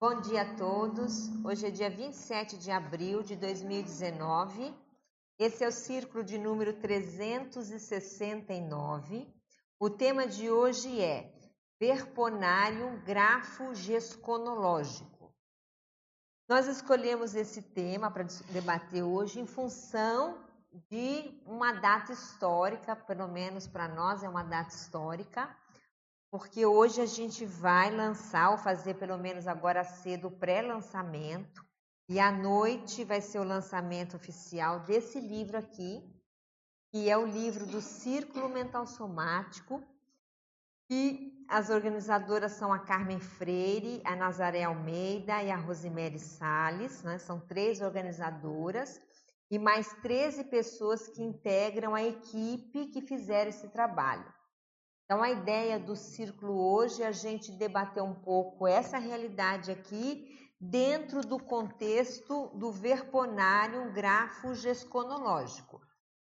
Bom dia a todos. Hoje é dia 27 de abril de 2019. Esse é o círculo de número 369. O tema de hoje é Verponarium grafo gesconológico. Nós escolhemos esse tema para debater hoje em função de uma data histórica, pelo menos para nós é uma data histórica, porque hoje a gente vai lançar, ou fazer pelo menos agora cedo, o pré-lançamento, e à noite vai ser o lançamento oficial desse livro aqui, que é o livro do Círculo Mental Somático, e as organizadoras são a Carmen Freire, a Nazaré Almeida e a Rosemary Sales, né? são três organizadoras, e mais 13 pessoas que integram a equipe que fizeram esse trabalho. Então, a ideia do círculo hoje é a gente debater um pouco essa realidade aqui dentro do contexto do verponário grafo gesconológico.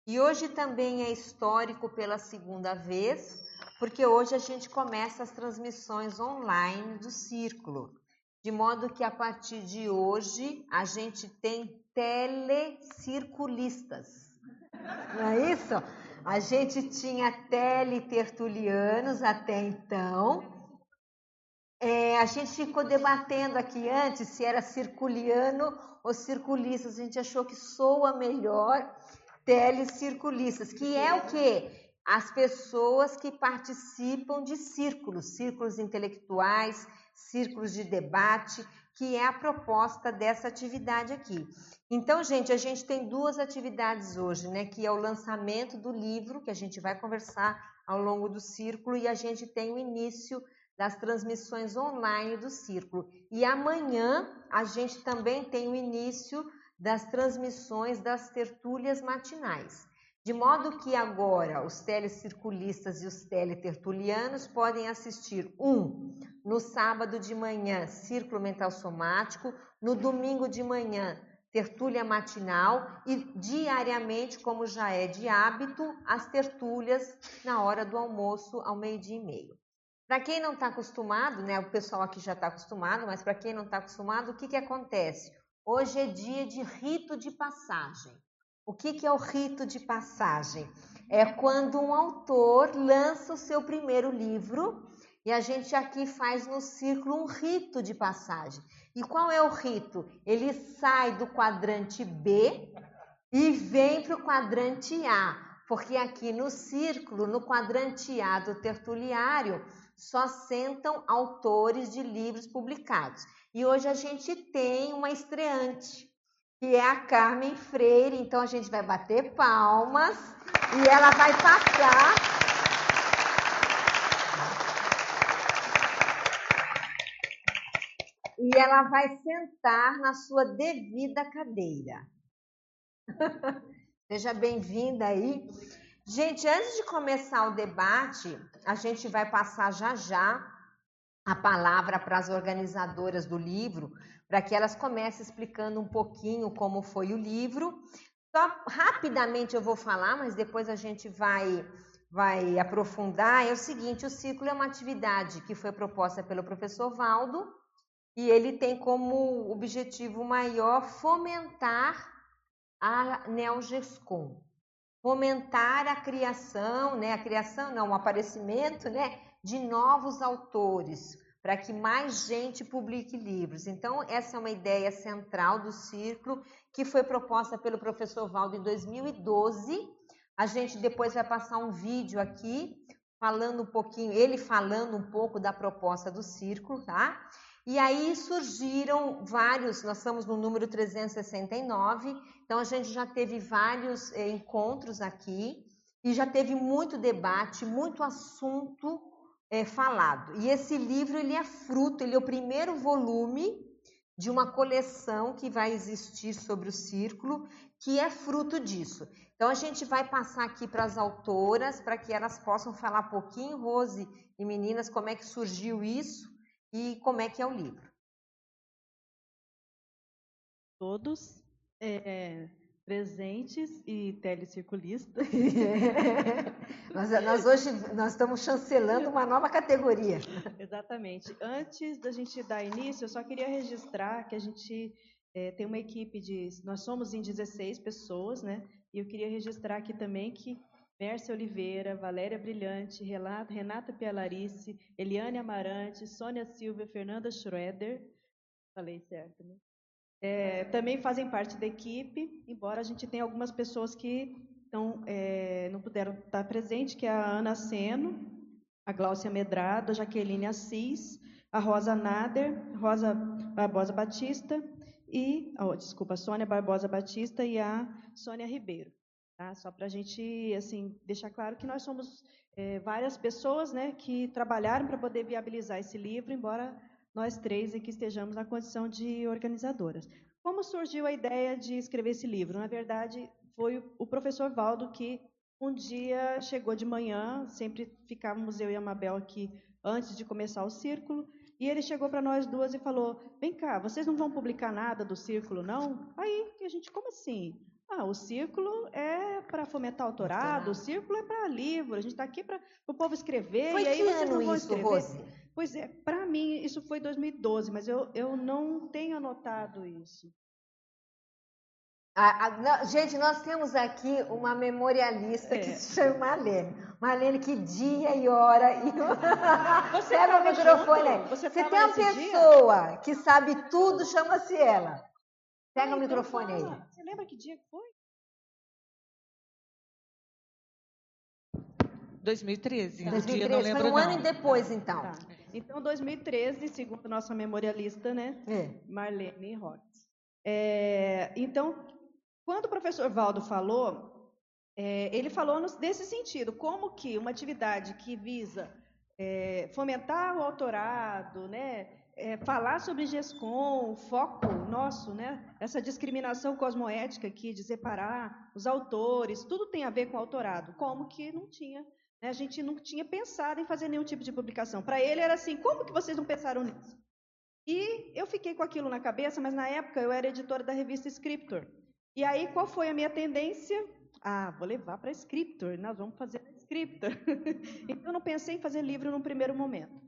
E hoje também é histórico pela segunda vez, porque hoje a gente começa as transmissões online do círculo, de modo que a partir de hoje a gente tem telecirculistas. Não é isso? A gente tinha teletertulianos até então. É, a gente ficou debatendo aqui antes se era circuliano ou circulistas. A gente achou que soa melhor telecirculistas, que é o quê? As pessoas que participam de círculos, círculos intelectuais, círculos de debate, que é a proposta dessa atividade aqui. Então, gente, a gente tem duas atividades hoje, né? Que é o lançamento do livro, que a gente vai conversar ao longo do círculo, e a gente tem o início das transmissões online do círculo. E amanhã a gente também tem o início das transmissões das tertúlias matinais. De modo que agora os telecirculistas e os teletertulianos podem assistir um no sábado de manhã, Círculo Mental Somático, no domingo de manhã, tertúlia matinal e diariamente, como já é de hábito, as tertúlias na hora do almoço ao meio-dia e meio. Para quem não está acostumado, né, o pessoal aqui já está acostumado, mas para quem não está acostumado, o que, que acontece? Hoje é dia de rito de passagem. O que, que é o rito de passagem? É quando um autor lança o seu primeiro livro e a gente aqui faz no círculo um rito de passagem. E qual é o rito? Ele sai do quadrante B e vem para o quadrante A, porque aqui no círculo, no quadrante A do tertuliário, só sentam autores de livros publicados. E hoje a gente tem uma estreante, que é a Carmen Freire. Então a gente vai bater palmas e ela vai passar e ela vai sentar na sua devida cadeira. Seja bem-vinda aí. Gente, antes de começar o debate, a gente vai passar já já a palavra para as organizadoras do livro, para que elas comecem explicando um pouquinho como foi o livro. Só rapidamente eu vou falar, mas depois a gente vai vai aprofundar. É o seguinte, o ciclo é uma atividade que foi proposta pelo professor Valdo e ele tem como objetivo maior fomentar a Neogescom, fomentar a criação, né, a criação não, o aparecimento, né, de novos autores, para que mais gente publique livros. Então, essa é uma ideia central do círculo que foi proposta pelo professor Valdo em 2012. A gente depois vai passar um vídeo aqui falando um pouquinho, ele falando um pouco da proposta do círculo, tá? E aí surgiram vários, nós estamos no número 369, então a gente já teve vários eh, encontros aqui e já teve muito debate, muito assunto eh, falado. E esse livro ele é fruto, ele é o primeiro volume de uma coleção que vai existir sobre o círculo, que é fruto disso. Então a gente vai passar aqui para as autoras para que elas possam falar um pouquinho, Rose e meninas, como é que surgiu isso e como é que é o livro. Todos. É, presentes e telecirculistas. nós, nós, hoje nós estamos chancelando uma nova categoria. Exatamente. Antes da gente dar início, eu só queria registrar que a gente é, tem uma equipe de. Nós somos em 16 pessoas, né? E eu queria registrar aqui também que Mércia Oliveira, Valéria Brilhante, Renata Pialarice, Eliane Amarante, Sônia Silva, Fernanda Schroeder, falei certo, né? É, também fazem parte da equipe, embora a gente tenha algumas pessoas que então, é, não puderam estar presentes, que é a Ana Seno, a Gláucia Medrado, a Jaqueline Assis, a Rosa Nader, Rosa Barbosa Batista e, oh, desculpa, a Sônia Barbosa Batista e a Sônia Ribeiro. Tá? Só para a gente assim, deixar claro que nós somos é, várias pessoas né, que trabalharam para poder viabilizar esse livro, embora nós três aqui estejamos na condição de organizadoras. Como surgiu a ideia de escrever esse livro? Na verdade, foi o professor Valdo que um dia chegou de manhã, sempre ficávamos eu e a Mabel aqui antes de começar o círculo, e ele chegou para nós duas e falou: Vem cá, vocês não vão publicar nada do círculo, não? Aí a gente, como assim? Ah, o círculo é para fomentar autorado, o círculo é para livro, a gente está aqui para o povo escrever. Foi e aí vocês não vão isso, escrever. Rose? Pois é, para mim isso foi 2012, mas eu, eu não tenho anotado isso. Ah, ah, gente, nós temos aqui uma memorialista é. que se chama Marlene. Marlene, que dia e hora. E... Você Pega o microfone aí. Você, Você tem uma pessoa dia? que sabe tudo, chama-se ela. Pega o microfone então, aí. Lembra que dia foi? 2013. Tá. 2013, não lembro, foi um não. ano depois, então. Tá. Então, 2013, segundo nossa memorialista, né? É. Marlene Rotz. É, então, quando o professor Valdo falou, é, ele falou nesse sentido, como que uma atividade que visa é, fomentar o autorado, né, é, falar sobre GESCOM, o foco nosso, né, essa discriminação cosmoética aqui de separar os autores, tudo tem a ver com autorado, como que não tinha, né, a gente não tinha pensado em fazer nenhum tipo de publicação. Para ele era assim, como que vocês não pensaram nisso? E eu fiquei com aquilo na cabeça, mas na época eu era editora da revista Scriptor. E aí qual foi a minha tendência? Ah, vou levar para Scriptor, nós vamos fazer Scriptor. então eu não pensei em fazer livro num primeiro momento.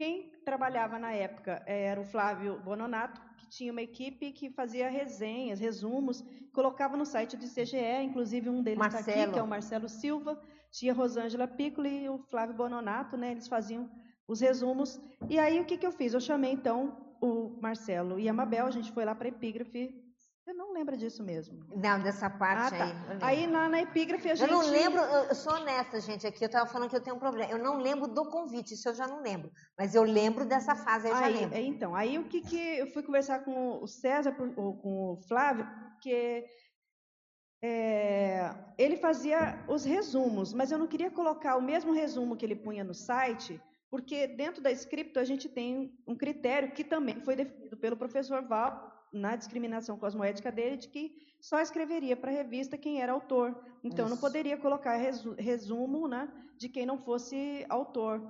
Quem trabalhava na época era o Flávio Bononato, que tinha uma equipe que fazia resenhas, resumos, colocava no site do CGE, inclusive um deles está aqui, que é o Marcelo Silva, tinha Rosângela Piccoli e o Flávio Bononato, né, eles faziam os resumos. E aí o que, que eu fiz? Eu chamei então o Marcelo e a Mabel, a gente foi lá para a Epígrafe você não lembra disso mesmo? Não, dessa parte ah, tá. aí. Aí na, na epígrafe a gente. Eu não lembro, eu sou honesta, gente, aqui eu estava falando que eu tenho um problema. Eu não lembro do convite, isso eu já não lembro. Mas eu lembro dessa fase, eu aí, já lembro. Então, aí o que que. Eu fui conversar com o César, ou com o Flávio, porque é, ele fazia os resumos, mas eu não queria colocar o mesmo resumo que ele punha no site, porque dentro da script a gente tem um critério que também foi definido pelo professor Val na discriminação cosmoética dele de que só escreveria para a revista quem era autor. Então, Isso. não poderia colocar resumo né, de quem não fosse autor.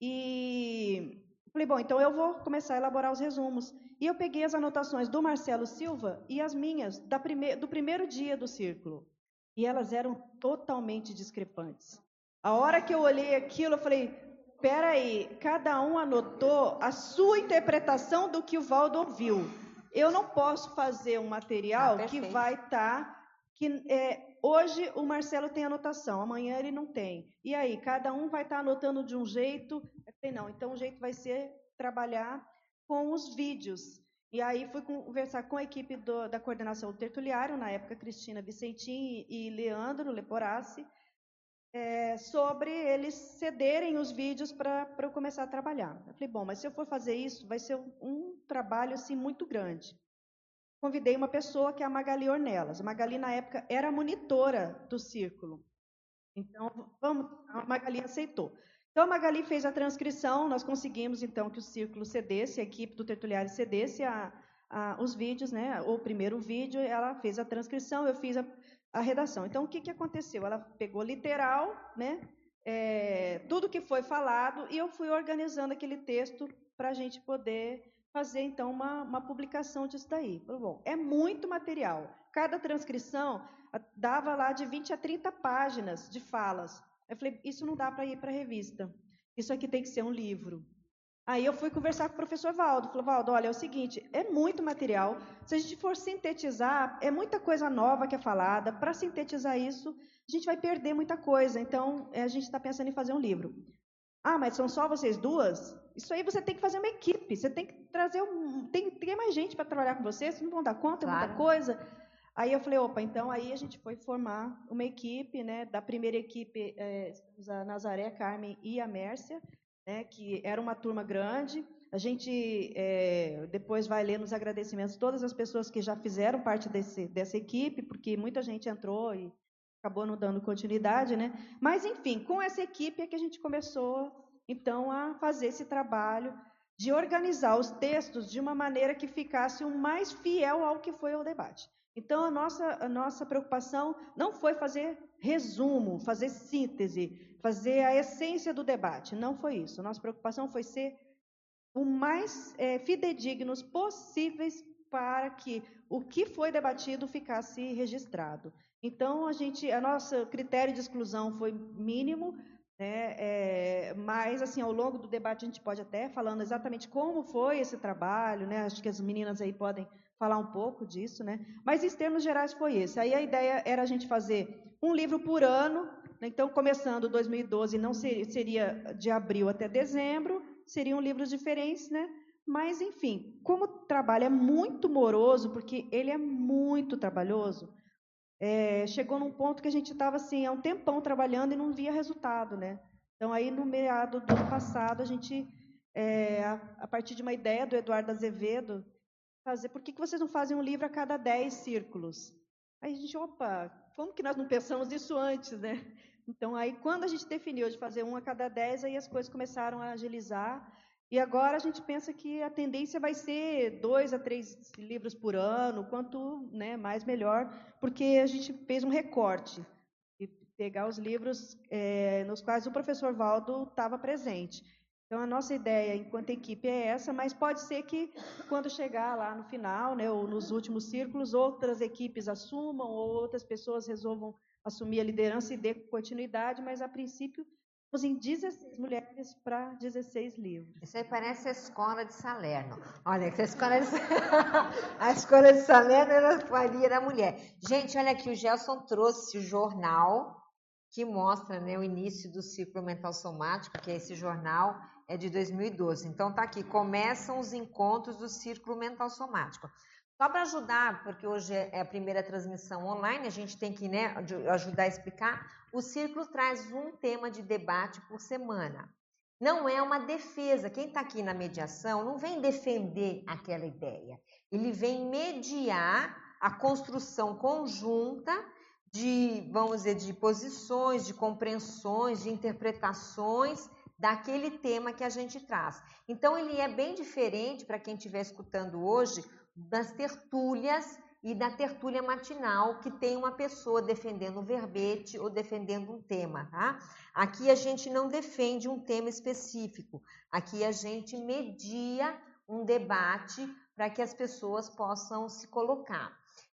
E falei, bom, então eu vou começar a elaborar os resumos. E eu peguei as anotações do Marcelo Silva e as minhas prime do primeiro dia do círculo. E elas eram totalmente discrepantes. A hora que eu olhei aquilo, eu falei, peraí, cada um anotou a sua interpretação do que o Valdo ouviu. Eu não posso fazer um material ah, que vai estar. Tá, que é, hoje o Marcelo tem anotação, amanhã ele não tem. E aí, cada um vai estar tá anotando de um jeito. Não, então o jeito vai ser trabalhar com os vídeos. E aí fui conversar com a equipe do, da coordenação do tertuliário, na época Cristina Vicentim e Leandro Leporassi, é, sobre eles cederem os vídeos para eu começar a trabalhar. Eu falei, bom, mas se eu for fazer isso, vai ser um, um trabalho assim muito grande. Convidei uma pessoa que é a Magali Ornelas. A Magali, na época, era monitora do círculo. Então, vamos, a Magali aceitou. Então, a Magali fez a transcrição, nós conseguimos, então, que o círculo cedesse, a equipe do Tertuliário cedesse a, a, os vídeos, né? O primeiro vídeo, ela fez a transcrição, eu fiz a, a redação. Então, o que, que aconteceu? Ela pegou literal, né, é, tudo que foi falado, e eu fui organizando aquele texto para a gente poder fazer então uma, uma publicação disso daí. Bom, é muito material. Cada transcrição dava lá de 20 a 30 páginas de falas. Eu falei, isso não dá para ir para a revista. Isso aqui tem que ser um livro. Aí eu fui conversar com o professor Valdo. Falei, Valdo, olha, é o seguinte, é muito material. Se a gente for sintetizar, é muita coisa nova que é falada. Para sintetizar isso, a gente vai perder muita coisa. Então, a gente está pensando em fazer um livro. Ah, mas são só vocês duas? Isso aí você tem que fazer uma equipe. Você tem que trazer um, tem, tem mais gente para trabalhar com você. Vocês não vão dar conta, claro. muita coisa. Aí eu falei, opa, então aí a gente foi formar uma equipe, né? Da primeira equipe, é, a Nazaré, Carmen e a Mércia, né? Que era uma turma grande. A gente é, depois vai ler nos agradecimentos todas as pessoas que já fizeram parte desse, dessa equipe, porque muita gente entrou e acabou não dando continuidade, né? Mas enfim, com essa equipe é que a gente começou então a fazer esse trabalho de organizar os textos de uma maneira que ficasse o mais fiel ao que foi o debate. Então, a nossa, a nossa preocupação não foi fazer resumo, fazer síntese, fazer a essência do debate. Não foi isso. A nossa preocupação foi ser o mais é, fidedignos possíveis para que o que foi debatido ficasse registrado. Então, a gente, a nosso critério de exclusão foi mínimo, né? É, mas, assim, ao longo do debate a gente pode até falando exatamente como foi esse trabalho, né? Acho que as meninas aí podem falar um pouco disso, né? Mas em termos gerais foi esse. Aí a ideia era a gente fazer um livro por ano. Né? Então, começando 2012, não seria, seria de abril até dezembro, seriam livros diferentes, né? Mas, enfim, como o trabalho é muito moroso, porque ele é muito trabalhoso, é, chegou num ponto que a gente estava assim, há um tempão trabalhando e não via resultado, né? Então, aí no meado do ano passado, a gente, é, a, a, partir de uma ideia do Eduardo Azevedo, fazer, por que, que vocês não fazem um livro a cada dez círculos? Aí a gente, opa, como que nós não pensamos isso antes, né? Então, aí quando a gente definiu de fazer um a cada dez, aí as coisas começaram a agilizar, e agora a gente pensa que a tendência vai ser dois a três livros por ano, quanto né, mais melhor, porque a gente fez um recorte e pegar os livros é, nos quais o professor Valdo estava presente. Então a nossa ideia enquanto equipe é essa, mas pode ser que quando chegar lá no final, né, ou nos últimos círculos, outras equipes assumam ou outras pessoas resolvam assumir a liderança e dê continuidade, mas a princípio em 16 mulheres para 16 livros. Isso aí parece a escola de Salerno. Olha, a escola de, a escola de Salerno era faria da mulher. Gente, olha aqui, o Gelson trouxe o jornal que mostra né, o início do ciclo mental somático, que é esse jornal é de 2012. Então tá aqui, começam os encontros do círculo mental somático. Só para ajudar, porque hoje é a primeira transmissão online, a gente tem que né, ajudar a explicar. O Círculo traz um tema de debate por semana. Não é uma defesa. Quem está aqui na mediação não vem defender aquela ideia. Ele vem mediar a construção conjunta de, vamos dizer, de posições, de compreensões, de interpretações daquele tema que a gente traz. Então, ele é bem diferente para quem estiver escutando hoje das tertúlias e da tertúlia matinal, que tem uma pessoa defendendo um verbete ou defendendo um tema, tá? Aqui a gente não defende um tema específico, aqui a gente media um debate para que as pessoas possam se colocar.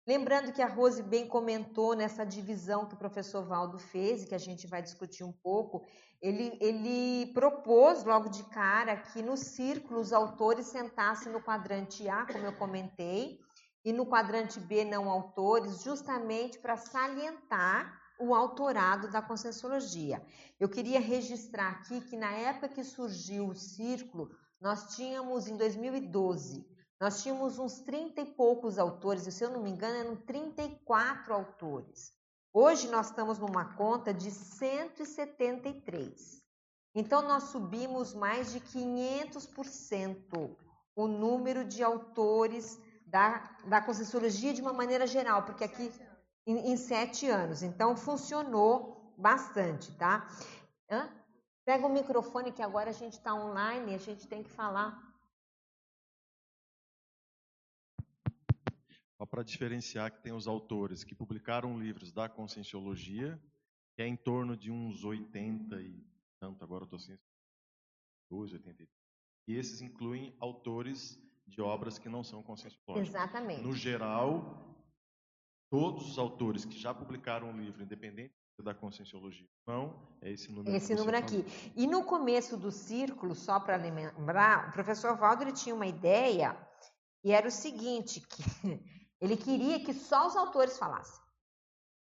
Lembrando que a Rose bem comentou nessa divisão que o professor Valdo fez, e que a gente vai discutir um pouco, ele, ele propôs logo de cara que no círculo os autores sentassem no quadrante A, como eu comentei, e no quadrante B não autores, justamente para salientar o autorado da Conscienciologia. Eu queria registrar aqui que na época que surgiu o círculo, nós tínhamos em 2012 nós tínhamos uns 30 e poucos autores, e se eu não me engano, eram 34 autores. Hoje nós estamos numa conta de 173. Então nós subimos mais de 500% o número de autores da, da Conscienciologia de uma maneira geral, porque aqui em, em sete anos. Então funcionou bastante, tá? Hã? Pega o microfone que agora a gente está online, a gente tem que falar para diferenciar que tem os autores que publicaram livros da Conscienciologia, que é em torno de uns 80 e tanto, agora estou sem 12, 83. E esses incluem autores de obras que não são conscienciológicas. Exatamente. No geral, todos os autores que já publicaram um livro, independente da conscienciologia não, é esse número Esse número aqui. E no começo do círculo, só para lembrar, o professor Valdo ele tinha uma ideia e era o seguinte, que ele queria que só os autores falassem.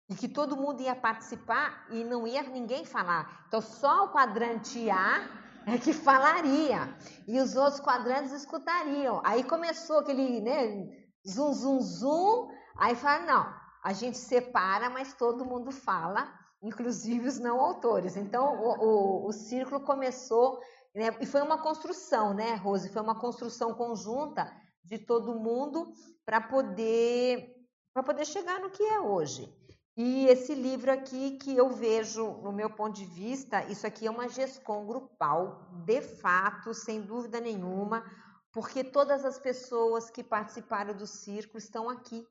E que todo mundo ia participar e não ia ninguém falar. Então, só o quadrante A é que falaria. E os outros quadrantes escutariam. Aí começou aquele, né, zum, zum, zum. Aí fala, não, a gente separa, mas todo mundo fala, inclusive os não autores. Então, o, o, o círculo começou, né, e foi uma construção, né, Rose? Foi uma construção conjunta de todo mundo para poder para poder chegar no que é hoje. E esse livro aqui que eu vejo, no meu ponto de vista, isso aqui é uma gestão grupal, de fato, sem dúvida nenhuma, porque todas as pessoas que participaram do círculo estão aqui.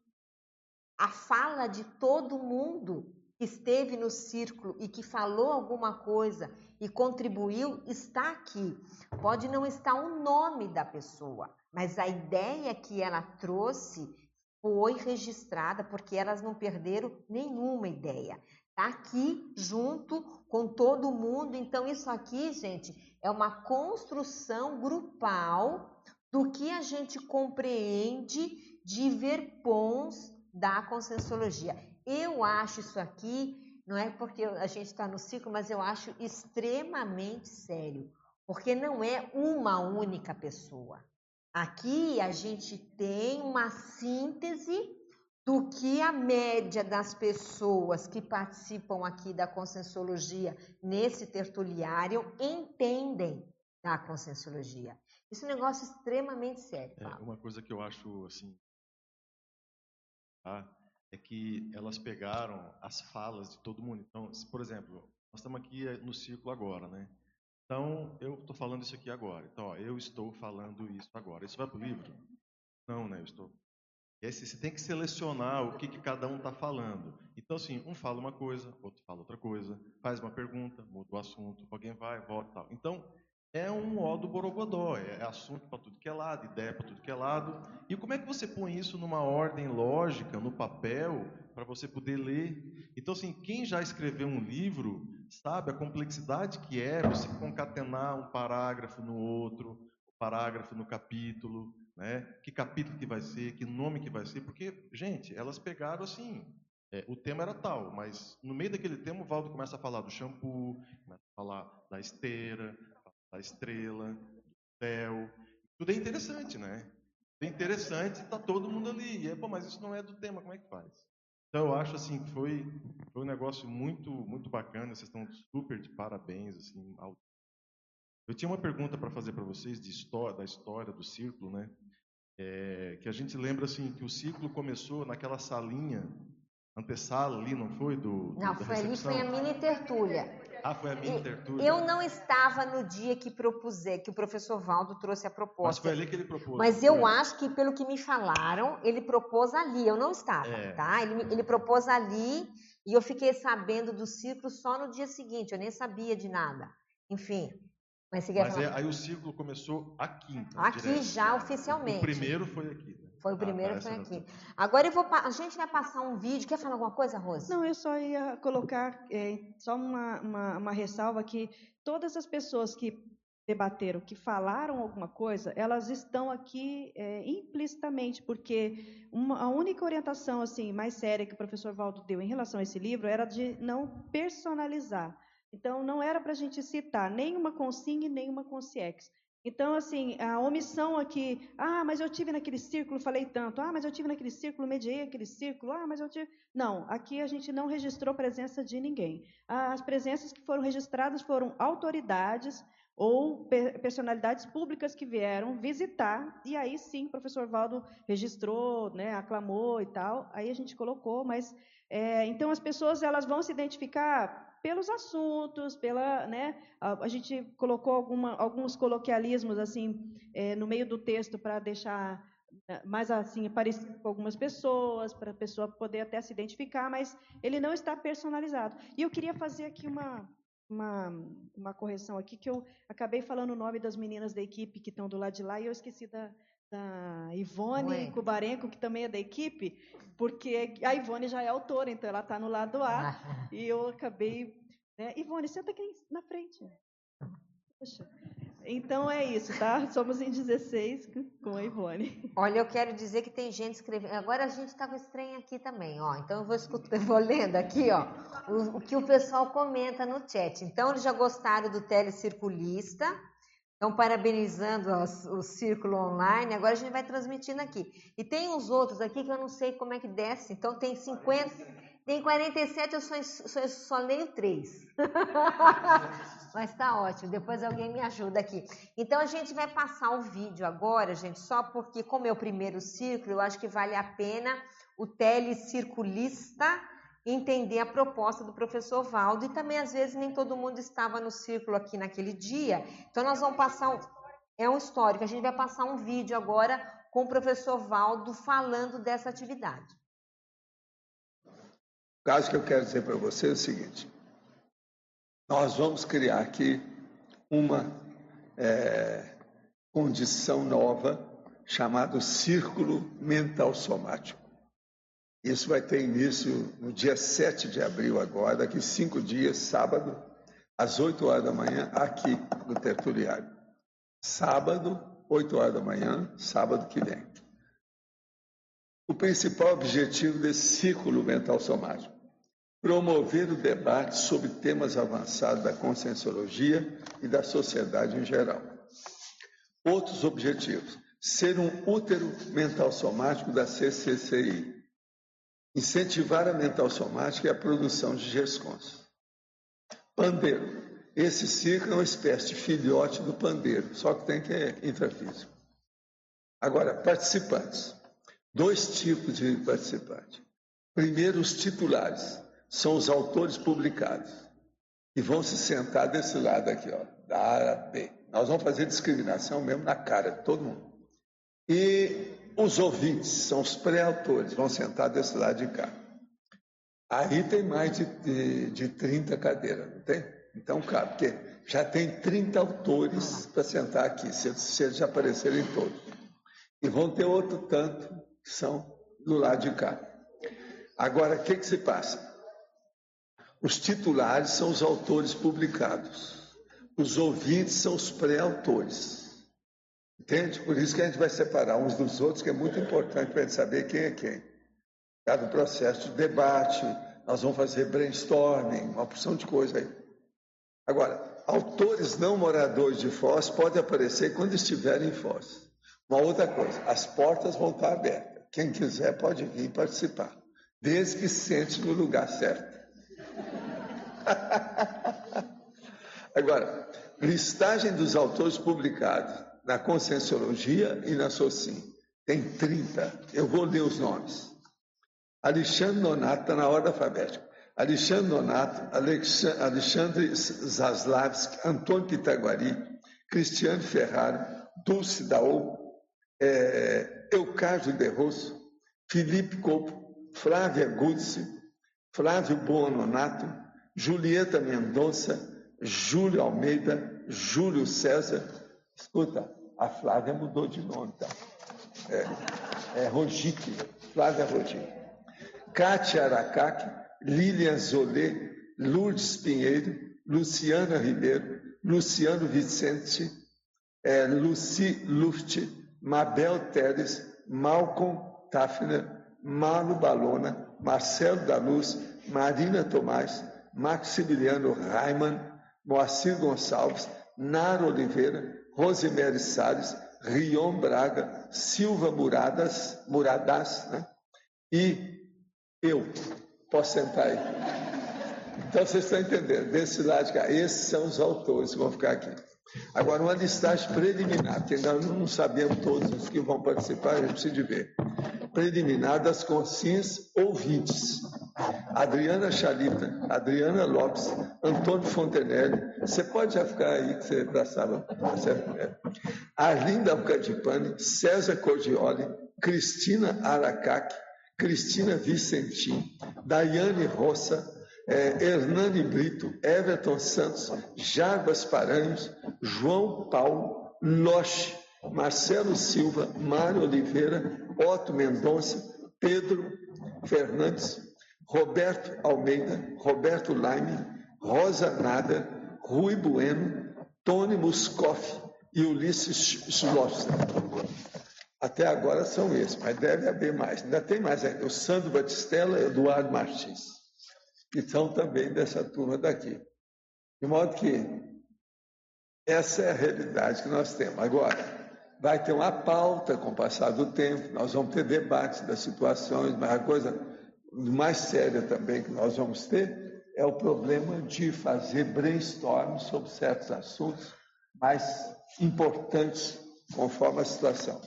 A fala de todo mundo que esteve no círculo e que falou alguma coisa e contribuiu está aqui. Pode não estar o nome da pessoa, mas a ideia que ela trouxe foi registrada porque elas não perderam nenhuma ideia. Tá aqui junto com todo mundo. Então isso aqui, gente, é uma construção grupal do que a gente compreende de ver pons da conscienciologia. Eu acho isso aqui, não é porque a gente está no ciclo, mas eu acho extremamente sério, porque não é uma única pessoa. Aqui a gente tem uma síntese do que a média das pessoas que participam aqui da conscienciologia nesse tertuliário entendem da conscienciologia. Isso é um negócio extremamente sério. É, uma coisa que eu acho assim tá? É que elas pegaram as falas de todo mundo. Então, por exemplo, nós estamos aqui no círculo agora, né? Então, eu estou falando isso aqui agora. Então, ó, eu estou falando isso agora. Isso vai para o livro? Não, né? Eu estou. Esse, você tem que selecionar o que, que cada um está falando. Então, assim, um fala uma coisa, outro fala outra coisa, faz uma pergunta, muda o assunto, alguém vai, volta tal. Então, é um ó do borogodó, é assunto para tudo que é lado, ideia para tudo que é lado. E como é que você põe isso numa ordem lógica, no papel, para você poder ler? Então, assim, quem já escreveu um livro sabe a complexidade que é você concatenar um parágrafo no outro, um parágrafo no capítulo, né? Que capítulo que vai ser, que nome que vai ser, porque, gente, elas pegaram assim, é, o tema era tal, mas no meio daquele tema o Valdo começa a falar do shampoo, começa a falar da esteira, da estrela, do céu, tudo é interessante, né? É interessante, está todo mundo ali. E é, pô, mas isso não é do tema, como é que faz? Então eu acho assim que foi, foi um negócio muito muito bacana. Vocês estão super de parabéns assim. Eu tinha uma pergunta para fazer para vocês de história da história do círculo, né? É, que a gente lembra assim que o círculo começou naquela salinha antessala ali, não foi do? Não, foi ali foi a mini tertúlia. Ah, foi a mini tertúlia. Eu não estava no dia que propuser, que o professor Valdo trouxe a proposta. Mas foi ali que ele propôs. Mas eu acho que, pelo que me falaram, ele propôs ali. Eu não estava, É. tá? Ele, ele propôs ali e eu fiquei sabendo do círculo só no dia seguinte. Eu nem sabia de nada. Enfim. Mas Mas é, aí o círculo começou aqui. Então, Aqui direto. já oficialmente. O primeiro foi aqui. Foi o Ah, primeiro, tá, foi aqui. Agora eu vou. A gente vai passar um vídeo. Quer falar alguma coisa, Rose? Não, eu só ia colocar é, só uma, uma, uma ressalva que todas as pessoas que debateram, que falaram alguma coisa, elas estão aqui é, implicitamente, porque uma- a única orientação assim mais séria que o professor Valdo deu em relação a esse livro era de não personalizar. Então, não era para a gente citar nem uma consigne, nem uma consciex. Então, assim, a omissão aqui, ah, mas eu tive naquele círculo, falei tanto, ah, mas eu tive naquele círculo, mediei aquele círculo, ah, mas eu tive. Não, aqui a gente não registrou presença de ninguém. As presenças que foram registradas foram autoridades ou pe- personalidades públicas que vieram visitar, e aí sim o professor Valdo registrou, né, aclamou e tal, aí a gente colocou, mas é, então as pessoas elas vão se identificar pelos assuntos, pela, né, a, a gente colocou alguma, alguns coloquialismos assim é, no meio do texto para deixar né, mais assim parecido com algumas pessoas, para a pessoa poder até se identificar, mas ele não está personalizado. E eu queria fazer aqui uma uma, uma correção aqui que eu acabei falando o nome das meninas da equipe que estão do lado de lá e eu esqueci da, da Ivone Kubarenko, que também é da equipe, porque a Ivone já é autora, então ela está no lado A, ah. e eu acabei. Né? Ivone, senta aqui na frente. Poxa. Então é isso, tá? Somos em 16 com a Ivone. Olha, eu quero dizer que tem gente escrevendo. Agora a gente está com aqui também, ó. Então eu vou, escutar, vou lendo aqui, ó, o, o, que o pessoal comenta no chat. Então eles já gostaram do telecirculista, estão parabenizando o círculo online. Agora a gente vai transmitindo aqui. E tem uns outros aqui que eu não sei como é que desce. Então tem 50. Tem 47, eu só, só, só leio 3. Mas tá ótimo, depois alguém me ajuda aqui. Então a gente vai passar o vídeo agora, gente, só porque, como é o primeiro círculo, eu acho que vale a pena o telecirculista entender a proposta do professor Valdo e também às vezes nem todo mundo estava no círculo aqui naquele dia. Então nós vamos passar um, é um histórico, a gente vai passar um vídeo agora com o professor Valdo falando dessa atividade. O caso que eu quero dizer para você é o seguinte: nós vamos criar aqui uma é, condição nova chamada círculo mental somático. Isso vai ter início no dia 7 de abril, agora, daqui cinco dias, sábado, às 8 horas da manhã, aqui no Tertuliário. Sábado, 8 horas da manhã, sábado que vem. O principal objetivo desse círculo mental somático promover o debate sobre temas avançados da conscienciologia e da sociedade em geral. Outros objetivos: ser um útero mental somático da CCCI, incentivar a mental somática e a produção de GESCONs. Pandeiro. Esse ciclo é uma espécie de filhote do pandeiro, só que tem que é intrafísico. Agora, participantes. Dois tipos de participantes. Primeiro, os titulares são os autores publicados. E vão se sentar desse lado aqui, ó, da A a B. Nós vamos fazer discriminação mesmo na cara de todo mundo. E os ouvintes, são os pré-autores, vão sentar desse lado de cá. Aí tem mais de, de, de 30 cadeiras, não tem? Então, cara, porque já tem 30 autores para sentar aqui, se, se eles aparecerem todos. E vão ter outro tanto que são do lado de cá. Agora, o que, que se passa? Os titulares são os autores publicados. Os ouvintes são os pré-autores. Entende? Por isso que a gente vai separar uns dos outros, que é muito importante para a gente saber quem é quem. Cada processo de debate, nós vamos fazer brainstorming, uma porção de coisa aí. Agora, autores não moradores de Foz podem aparecer quando estiverem em Foz. Uma outra coisa, as portas vão estar abertas. Quem quiser pode vir participar, desde que sente no lugar certo. Agora, listagem dos autores publicados na Conscienciologia e na Socim. Tem 30. Eu vou ler os nomes. Alexandre Nonato, está na ordem alfabética. Alexandre Nonato, Alexandre Zaslavski, Antônio Pitaguari, Cristiane Ferrari, Dulce Daou, é, Eucádio de Rosso, Felipe Copo, Flávia Guzzi, Flávio Bononato, Julieta Mendonça, Júlio Almeida, Júlio César. Escuta, a Flávia mudou de nome, tá? É, é Rogique, Flávia Rogique. Cátia Aracaque, Lilian Zolê, Lourdes Pinheiro, Luciana Ribeiro, Luciano Vicente, é, Luci Luft, Mabel Teres, Malcolm Tafner, Malu Balona, Marcelo da Luz, Marina Tomás, Maximiliano Raiman, Moacir Gonçalves, Nara Oliveira, Rosemary Salles, Rion Braga, Silva Muradas, Muradas, né? E eu. Posso sentar aí? Então vocês estão entendendo, desse lado de cá, esses são os autores que vão ficar aqui. Agora, uma listagem preliminar, que ainda não sabemos todos os que vão participar, a gente precisa de ver. Preliminar das consciências ouvintes. Adriana Chalita, Adriana Lopes, Antônio Fontenelle. Você pode já ficar aí, que você abraçava. É. Arlinda Alcadipani, César Cordioli, Cristina Aracaque, Cristina Vicentim, Daiane Roça, é, Hernani Brito, Everton Santos, Jarbas Paranhos, João Paulo, Loche, Marcelo Silva, Mário Oliveira, Otto Mendonça, Pedro Fernandes, Roberto Almeida, Roberto Laime, Rosa Nada, Rui Bueno, Tony Muscoff e Ulisses Schloster. Até agora são esses, mas deve haver mais. Ainda tem mais ainda. O Sandro Batistella e Eduardo Martins, que são também dessa turma daqui. De modo que essa é a realidade que nós temos. Agora, vai ter uma pauta com o passar do tempo, nós vamos ter debates das situações, mas a coisa mais séria também que nós vamos ter é o problema de fazer brainstorm sobre certos assuntos mais importantes conforme a situação.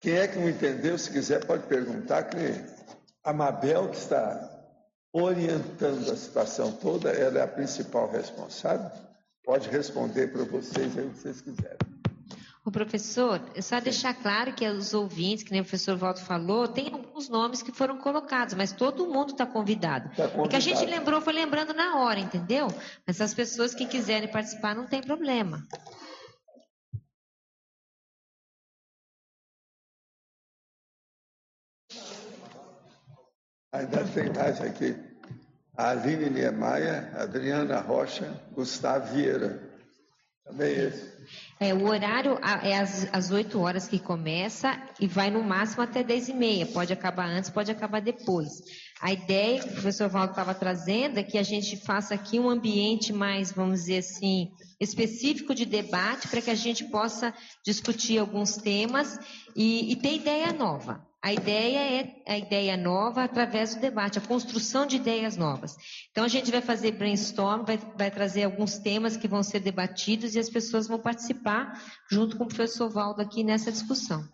Quem é que não entendeu, se quiser, pode perguntar, que a Mabel, que está orientando a situação toda, ela é a principal responsável, pode responder para vocês aí o que vocês quiserem. O professor, é só deixar claro que os ouvintes, que nem o professor Waldo falou, tem alguns nomes que foram colocados, mas todo mundo está convidado. Tá convidado. O que a gente lembrou foi lembrando na hora, entendeu? Mas as pessoas que quiserem participar não tem problema. Ainda tem mais aqui. A Aline Niemeyer, Adriana Rocha, Gustavo Vieira. Também esse. É, o horário é às, às 8 horas que começa e vai no máximo até 10 e meia. Pode acabar antes, pode acabar depois. A ideia que o professor Valdo estava trazendo é que a gente faça aqui um ambiente mais, vamos dizer assim, específico de debate para que a gente possa discutir alguns temas e, e ter ideia nova. A ideia é a ideia nova através do debate, a construção de ideias novas. Então a gente vai fazer brainstorm, vai, vai, trazer alguns temas que vão ser debatidos e as pessoas vão participar junto com o professor Valdo aqui nessa discussão.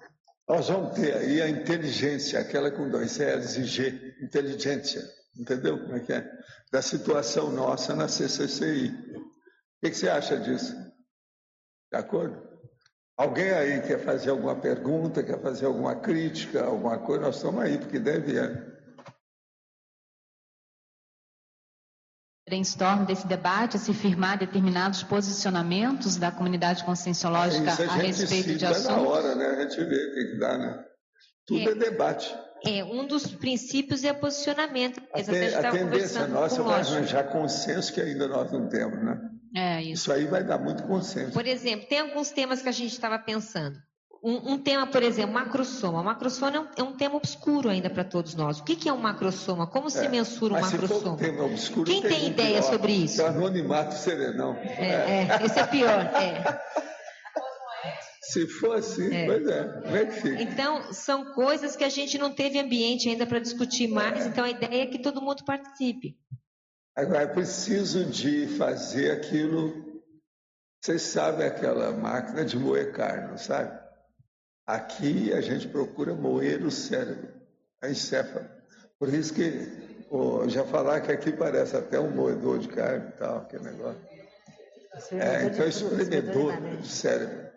Nós vamos ter aí a inteligência, aquela com dois L's e G, inteligência, entendeu como é que é? Da situação nossa na CCCI. O que, que você acha disso? De acordo? Alguém aí quer fazer alguma pergunta, quer fazer alguma crítica, alguma coisa? Nós estamos aí, porque deve é. brainstorm desse debate, a se firmar determinados posicionamentos da comunidade conscienciológica é, a, a respeito de assuntos. na hora, né? A gente vê o que, que dá, né? Tudo é, é, debate. É, um dos princípios é posicionamento. A, te, a tendência nossa vai arranjar consenso que ainda nós não temos, né? É, isso. isso aí vai dar muito consenso. Por exemplo, tem alguns temas que a gente estava pensando. Um, um, tema, por exemplo, macrosoma. O macrosoma é um, é um tema obscuro ainda para todos nós. O que, que, é um macrosoma? Como se é, mensura um macrosoma? Se tema obscuro, Quem tem, tem ideia pior, sobre isso? É o anonimato serenão. É, é, esse é pior. É. Se for assim, é. pois é, como é que fica? Então, são coisas que a gente não teve ambiente ainda para discutir mais, então a ideia é que todo mundo participe. Agora, é preciso de fazer aquilo. Vocês sabem aquela máquina de moer carne, não sabe? Aqui a gente procura moer o cérebro, a encéfalo. Por isso que oh, já falar que aqui parece até um moedor de carne e tal, aquele negócio. É, então, espremedor de cérebro.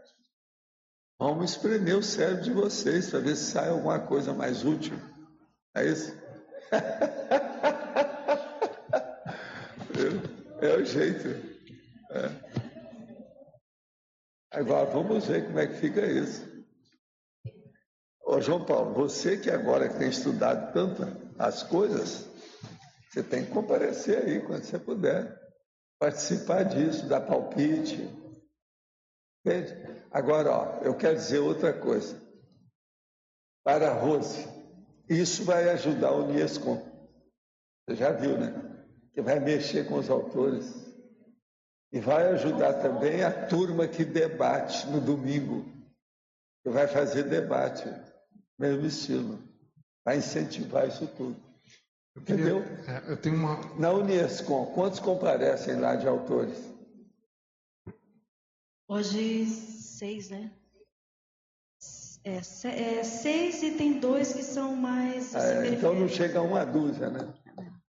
Vamos espremer o cérebro de vocês para ver se sai alguma coisa mais útil. É isso? É o jeito. É. Agora, vamos ver como é que fica isso. Ô, João Paulo, você que agora tem estudado tanto as coisas, você tem que comparecer aí quando você puder. Participar disso, dar palpite. Entende? Agora, ó, eu quero dizer outra coisa. Para a Rose, isso vai ajudar o Niescom. Você já viu, né? Que vai mexer com os autores e vai ajudar também a turma que debate no domingo, que vai fazer debate, mesmo estilo, vai incentivar isso tudo. Eu Entendeu? é, eu tenho uma... Na Unesco, quantos comparecem lá de autores? Hoje, seis, né? É, é, seis e tem dois que são mais. Assim, é, então não chega a uma dúzia, né?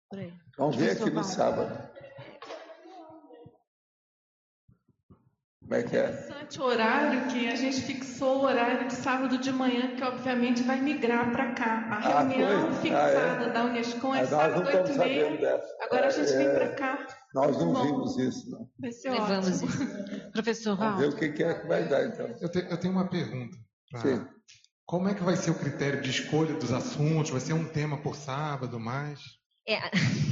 Por aí. Vamos ver aqui no sábado. Como é que é? Interessante o horário que a gente fixou o horário de sábado de manhã, que obviamente vai migrar para cá. A ah, reunião ah, fixada ah, é. da Unesco é, sábado 8 e meia. Agora a gente é, vem para cá. Nós não vimos isso, não. Vai ser Levamos ótimo. isso. Professor Vamos ver o que que é que vai dar, então. Eu, te- eu tenho uma pergunta. pra- Sim. Como é que vai ser o critério de escolha dos assuntos? Vai ser um tema por sábado, mais? É,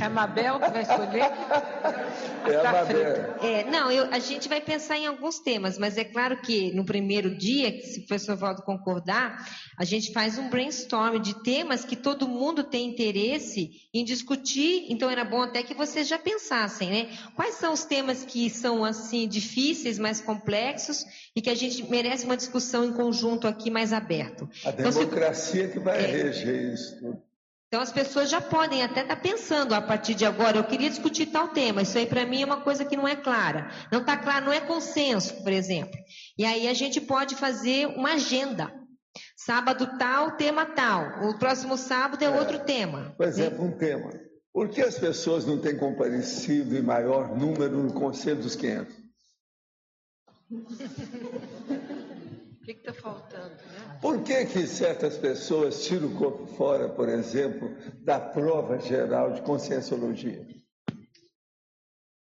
É a Mabel que vai escolher? É a Tá Mabel. É, não, eu- a gente vai pensar em alguns temas, mas é claro que no primeiro dia, se o professor Valdo concordar, a gente faz um brainstorm de temas que todo mundo tem interesse em discutir, então era bom até que vocês já pensassem, né? Quais são os temas que são assim difíceis, mais complexos e que a gente merece uma discussão em conjunto aqui mais aberto. A Então, se- democracia que vai É. reger isso tudo. Então as pessoas já podem até estar pensando a partir de agora, eu queria discutir tal tema, isso aí para mim é uma coisa que não é clara. Não está claro, não é consenso, por exemplo. E aí a gente pode fazer uma agenda. Sábado tal, tema tal. O próximo sábado é outro tema. Por exemplo, um tema. Por que as pessoas não têm comparecido em maior número no Conselho dos 500? O que está faltando, né? Por que, que certas pessoas tiram o corpo fora, por exemplo, da prova geral de conscienciologia?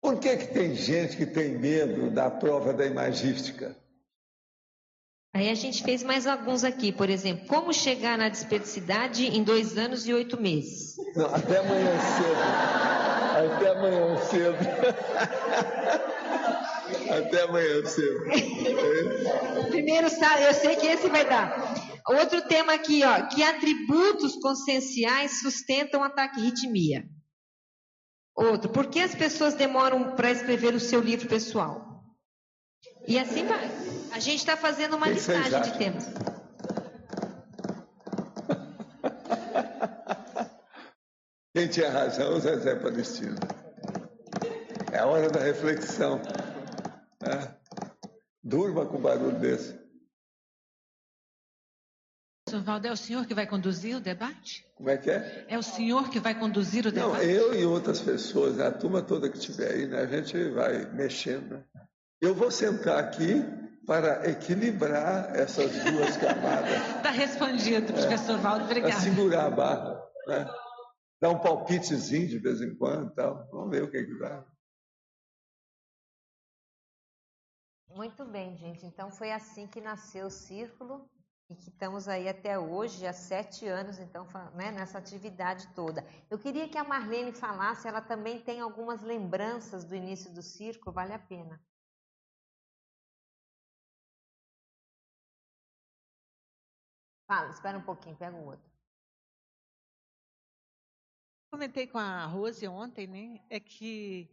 Por que, que tem gente que tem medo da prova da imagística? Aí a gente fez mais alguns aqui, por exemplo, como chegar na despedicidade em dois anos e oito meses. Não, até amanhã cedo. Até amanhã cedo. Até amanhã cedo. Primeiro, eu sei que esse vai dar. Outro tema aqui, ó, que atributos conscienciais sustentam a taquirritmia? Outro, por que as pessoas demoram para escrever o seu livro pessoal? E assim vai. A gente está fazendo uma listagem de temas. Quem tinha razão, Zezé Palestino. É a hora da reflexão. né? Durma com barulho desse. Professor Valdo, é o senhor que vai conduzir o debate? Como é que é? É o senhor que vai conduzir o Não, debate? eu e outras pessoas, a turma toda que estiver aí, né, a gente vai mexendo. né? Eu vou sentar aqui para equilibrar essas duas camadas, Está respondido, professor Valdo. para Obrigada. segurar a barra, né? Dar um palpitezinho de vez em quando, tal. Vamos ver o que que dá. Muito bem, gente. Então foi assim que nasceu o círculo e que estamos aí até hoje, há sete anos, então, né, nessa atividade toda. Eu queria que a Marlene falasse, ela também tem algumas lembranças do início do círculo, vale a pena. Fala, espera um pouquinho, pega o outro. Comentei com a Rose ontem, né? É que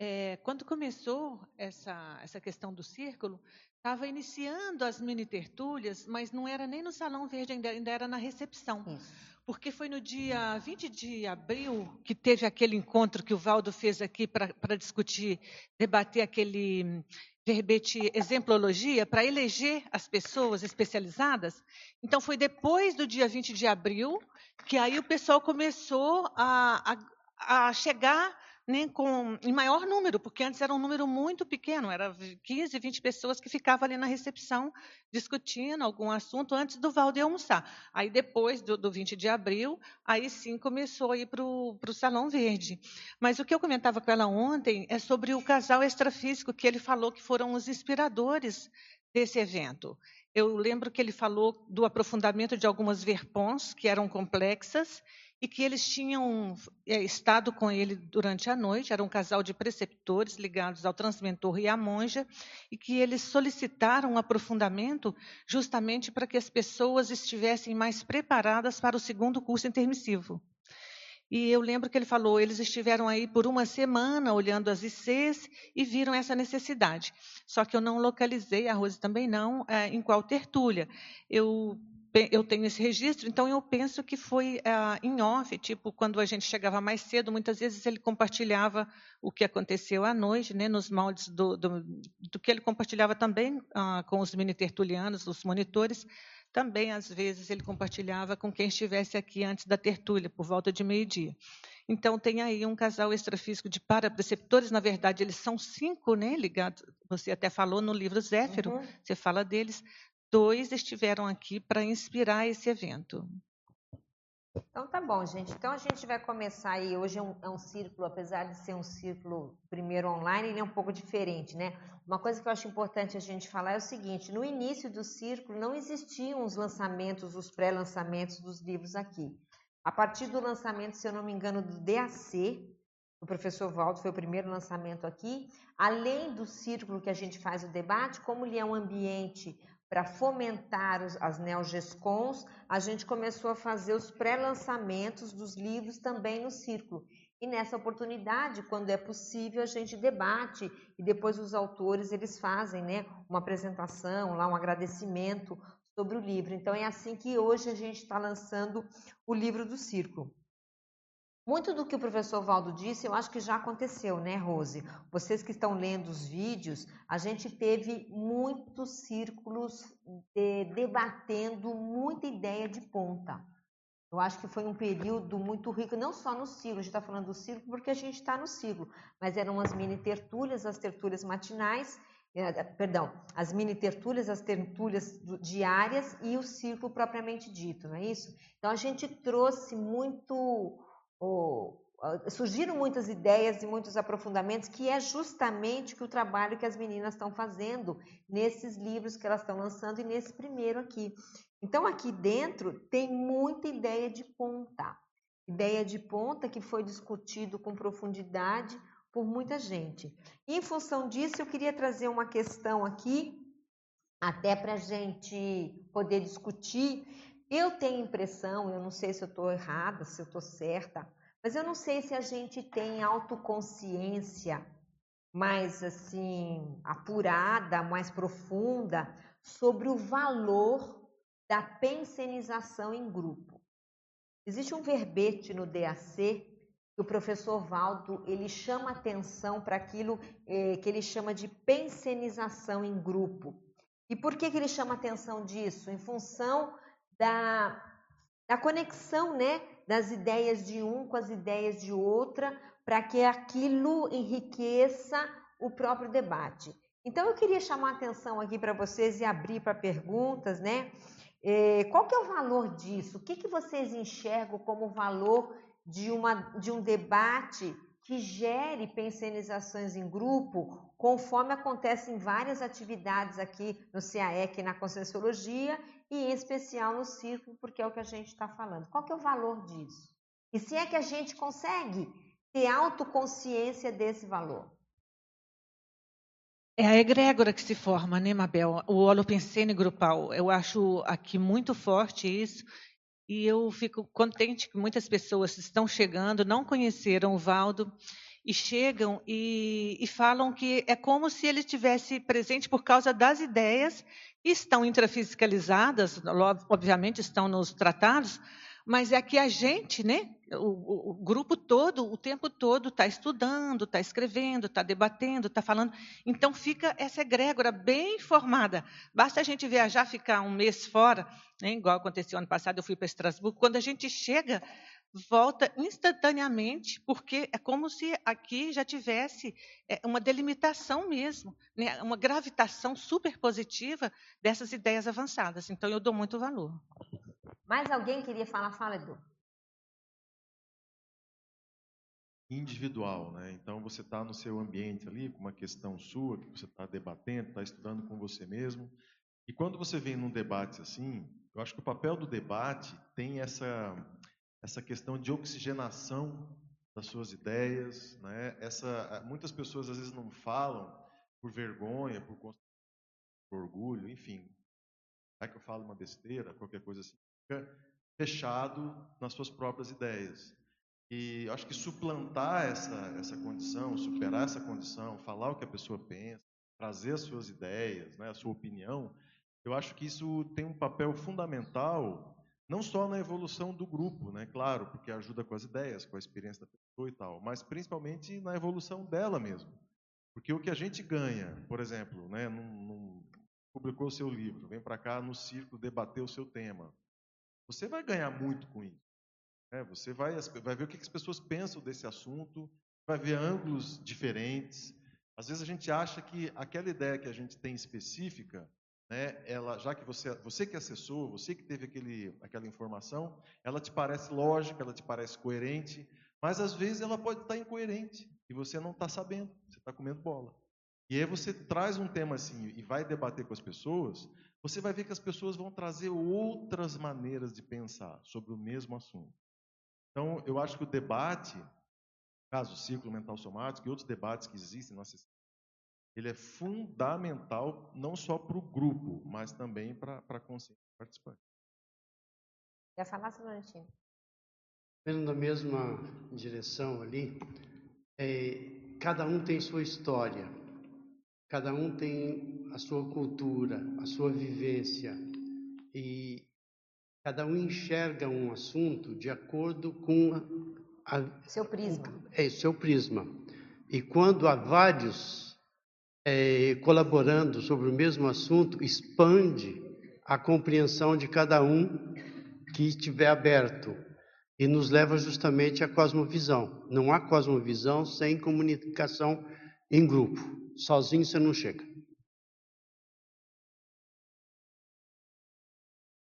é, quando começou essa, essa questão do círculo, estava iniciando as mini tertúlias, mas não era nem no Salão Verde, ainda, ainda era na recepção. Isso. Porque foi no dia 20 de abril que teve aquele encontro que o Valdo fez aqui para discutir, debater aquele verbete exemplologia para eleger as pessoas especializadas. Então, foi depois do dia 20 de abril que aí o pessoal começou a, a, a chegar né, com, em maior número, porque antes era um número muito pequeno, era 15, 20 pessoas que ficavam ali na recepção discutindo algum assunto antes do Valde almoçar. Aí depois do, do 20 de abril, aí sim começou a ir para o Salão Verde. Mas o que eu comentava com ela ontem é sobre o casal extrafísico, que ele falou que foram os inspiradores desse evento. Eu lembro que ele falou do aprofundamento de algumas verpons que eram complexas e que eles tinham é, estado com ele durante a noite, era um casal de preceptores ligados ao transmentor e à monja, e que eles solicitaram um aprofundamento justamente para que as pessoas estivessem mais preparadas para o segundo curso intermissivo. E eu lembro que ele falou, eles estiveram aí por uma semana olhando as ICs e viram essa necessidade. Só que eu não localizei, a Rose também não, é, em qual tertúlia. Eu eu tenho esse registro, então eu penso que foi uh, em off, tipo, quando a gente chegava mais cedo, muitas vezes ele compartilhava o que aconteceu à noite, né, nos moldes do, do, do que ele compartilhava também uh, com os mini-tertulianos, os monitores, também, às vezes, ele compartilhava com quem estivesse aqui antes da tertúlia, por volta de meio-dia. Então, tem aí um casal extrafísico de parapreceptores, na verdade, eles são cinco, né, ligados, você até falou no livro Zéfiro, uhum. você fala deles, dois estiveram aqui para inspirar esse evento. Então tá bom, gente. Então a gente vai começar aí. Hoje é um, é um círculo, apesar de ser um círculo primeiro online, ele é um pouco diferente, né? Uma coisa que eu acho importante a gente falar é o seguinte: no início do círculo não existiam os lançamentos, os pré-lançamentos dos livros aqui. A partir do lançamento, se eu não me engano, do DAC, o professor Valdo foi o primeiro lançamento aqui, além do círculo que a gente faz o debate, como ele é um ambiente para fomentar os, as neogescons, a gente começou a fazer os pré-lançamentos dos livros também no círculo. E nessa oportunidade, quando é possível, a gente debate e depois os autores eles fazem, né, uma apresentação, lá um agradecimento sobre o livro. Então é assim que hoje a gente está lançando o livro do círculo. Muito do que o professor Valdo disse, eu acho que já aconteceu, né, Rose? Vocês que estão lendo os vídeos, a gente teve muitos círculos de, debatendo muita ideia de ponta. Eu acho que foi um período muito rico, não só no ciclo, a gente está falando do ciclo porque a gente está no ciclo, mas eram as mini tertúlias, as tertúlias matinais, eh, perdão, as mini tertúlias, as tertúlias diárias e o círculo propriamente dito, não é isso? Então a gente trouxe muito surgiram muitas ideias e muitos aprofundamentos, que é justamente que o trabalho que as meninas estão fazendo nesses livros que elas estão lançando e nesse primeiro aqui. Então, aqui dentro tem muita ideia de ponta. Ideia de ponta que foi discutido com profundidade por muita gente. E, em função disso, eu queria trazer uma questão aqui, até para a gente poder discutir. Eu tenho impressão, eu não sei se eu estou errada, se eu estou certa, mas eu não sei se a gente tem autoconsciência mais assim apurada, mais profunda sobre o valor da pensenização em grupo. Existe um verbete no DAC que o professor Valdo ele chama atenção para aquilo eh, que ele chama de pensenização em grupo. E por que, que ele chama atenção disso? Em função da, da conexão né, das ideias de um com as ideias de outra, para que aquilo enriqueça o próprio debate. Então eu queria chamar a atenção aqui para vocês e abrir para perguntas, né? É, qual que é o valor disso? O que, que vocês enxergam como valor de, uma, de um debate que gere pensenizações em grupo, conforme acontece em várias atividades aqui no CAEC na Conscienciologia e em especial no círculo, porque é o que a gente está falando. Qual que é o valor disso? E se é que a gente consegue ter autoconsciência desse valor? É a egrégora que se forma, né, Mabel? O holopensene grupal. Eu acho aqui muito forte isso. E eu fico contente que muitas pessoas estão chegando, não conheceram o Valdo, e chegam e, e falam que é como se ele estivesse presente por causa das ideias estão intrafisicalizadas, obviamente estão nos tratados, mas é que a gente, né, o, o grupo todo, o tempo todo está estudando, está escrevendo, está debatendo, está falando. Então fica essa egrégora bem formada. Basta a gente viajar, ficar um mês fora, né, igual aconteceu ano passado, eu fui para Estrasburgo. Quando a gente chega, volta instantaneamente, porque é como se aqui já tivesse é, uma delimitação mesmo, né? uma gravitação super positiva dessas ideias avançadas. Então, eu dou muito valor. Mais alguém queria falar? Fala, Edu. Individual, né? Então, você está no seu ambiente ali, com uma questão sua, que você está debatendo, está estudando com você mesmo. E quando você vem num debate assim, eu acho que o papel do debate tem essa essa questão de oxigenação das suas ideias, né? Essa, muitas pessoas às vezes não falam por vergonha, por, por orgulho, enfim. É que eu falo uma besteira, qualquer coisa assim, fica fechado nas suas próprias ideias. E acho que suplantar essa essa condição, superar essa condição, falar o que a pessoa pensa, trazer as suas ideias, né, a sua opinião, eu acho que isso tem um papel fundamental não só na evolução do grupo, né? Claro, porque ajuda com as ideias, com a experiência da pessoa e tal, mas principalmente na evolução dela mesmo. Porque o que a gente ganha, por exemplo, né, num, num, publicou o seu livro, vem para cá no círculo debater o seu tema. Você vai ganhar muito com isso. Né? Você vai, vai ver o que as pessoas pensam desse assunto, vai ver ângulos diferentes. Às vezes a gente acha que aquela ideia que a gente tem específica né, ela, já que você, você que acessou, você que teve aquele, aquela informação, ela te parece lógica, ela te parece coerente, mas às vezes ela pode estar incoerente e você não está sabendo, você está comendo bola. E aí você traz um tema assim e vai debater com as pessoas, você vai ver que as pessoas vão trazer outras maneiras de pensar sobre o mesmo assunto. Então, eu acho que o debate, caso o ciclo mental somático e outros debates que existem na ele é fundamental não só para o grupo, mas também para a consciência participante. Quer falar, Silvantinho? Vendo na mesma direção ali, é, cada um tem sua história, cada um tem a sua cultura, a sua vivência, e cada um enxerga um assunto de acordo com a, a, seu prisma. É, seu prisma. E quando há vários é, colaborando sobre o mesmo assunto, expande a compreensão de cada um que estiver aberto e nos leva justamente à cosmovisão. Não há cosmovisão sem comunicação em grupo. Sozinho você não chega.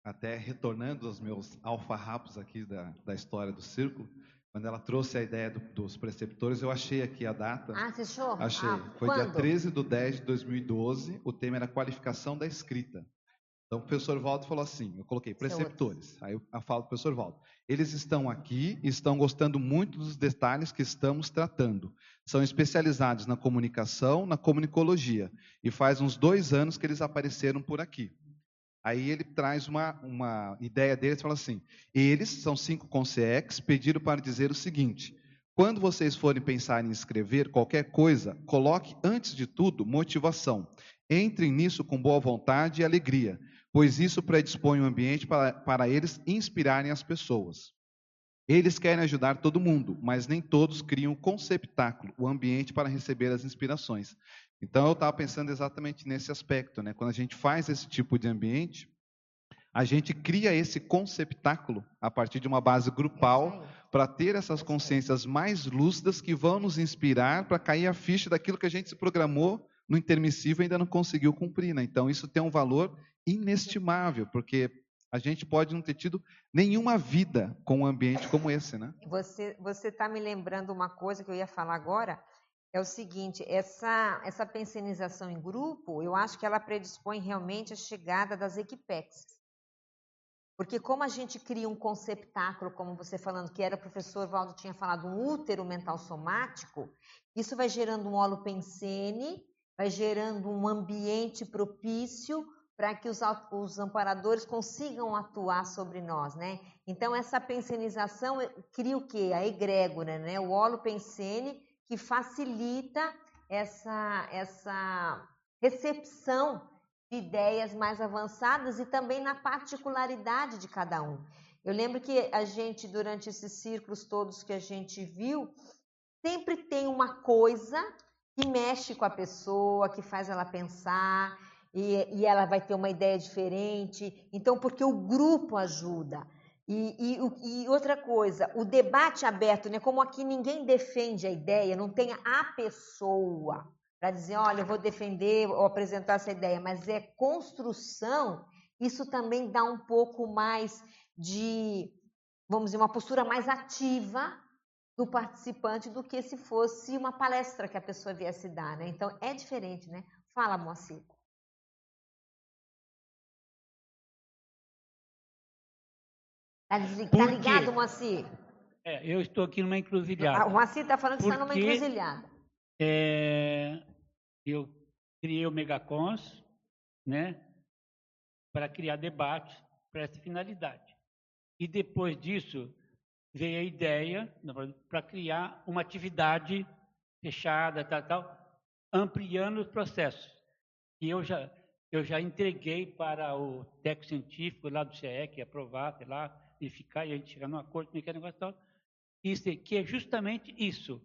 Até retornando aos meus alfarrapos aqui da, da história do círculo, quando ela trouxe a ideia do, dos preceptores, eu achei aqui a data. Ah, você achou? Achei. Ah, Foi quando? dia 13 de 10 de 2012. O tema era qualificação da escrita. Então, o professor Valdo falou assim: eu coloquei preceptores. Aí eu falo para o professor Valdo. Eles estão aqui e estão gostando muito dos detalhes que estamos tratando. São especializados na comunicação, na comunicologia. E faz uns dois anos que eles apareceram por aqui. Aí ele traz uma, uma ideia deles e fala assim: eles, são cinco consex, pediram para dizer o seguinte: quando vocês forem pensar em escrever qualquer coisa, coloque antes de tudo motivação. Entrem nisso com boa vontade e alegria, pois isso predispõe o ambiente para, para eles inspirarem as pessoas. Eles querem ajudar todo mundo, mas nem todos criam o conceptáculo, o ambiente para receber as inspirações. Então eu estava pensando exatamente nesse aspecto, né? Quando a gente faz esse tipo de ambiente, a gente cria esse conceptáculo a partir de uma base grupal para ter essas consciências mais lúcidas que vão nos inspirar para cair a ficha daquilo que a gente se programou no intermissivo e ainda não conseguiu cumprir, né? Então isso tem um valor inestimável, porque a gente pode não ter tido nenhuma vida com um ambiente como esse, né? Você você está me lembrando uma coisa que eu ia falar agora é o seguinte, essa, essa pensionização em grupo, eu acho que ela predispõe realmente a chegada das equipexes. Porque como a gente cria um conceptáculo, como você falando, que era o professor Valdo tinha falado, um útero mental somático, isso vai gerando um holopensene, vai gerando um ambiente propício para que os, os, amparadores consigam atuar sobre nós, né? Então, essa pensionização cria o quê? A egrégora, né? O holopensene que facilita essa, essa recepção de ideias mais avançadas e também na particularidade de cada um. Eu lembro que a gente, durante esses círculos todos que a gente viu, sempre tem uma coisa que mexe com a pessoa, que faz ela pensar, e, e ela vai ter uma ideia diferente. Então, porque o grupo ajuda. E, e, e, outra coisa, o debate aberto, né? Como aqui ninguém defende a ideia, não tem a pessoa para dizer, olha, eu vou defender ou apresentar essa ideia, mas é construção, isso também dá um pouco mais de, vamos dizer, uma postura mais ativa do participante do que se fosse uma palestra que a pessoa viesse dar, né? Então é diferente, né? Fala, Moacir. Tá, tá ligado, Moacir? É, eu estou aqui numa encruzilhada. Ah, o Moacir está falando que está numa encruzilhada. É, eu criei o Megacons, né, para criar debate para essa finalidade. E depois disso veio a ideia para criar uma atividade fechada, tal, tal, ampliando os processos. E eu já eu já entreguei para o técnico científico lá do CE, aprovar, sei lá, verificar e a gente chegar num acordo com aquele negócio tal. Isso, que é justamente isso.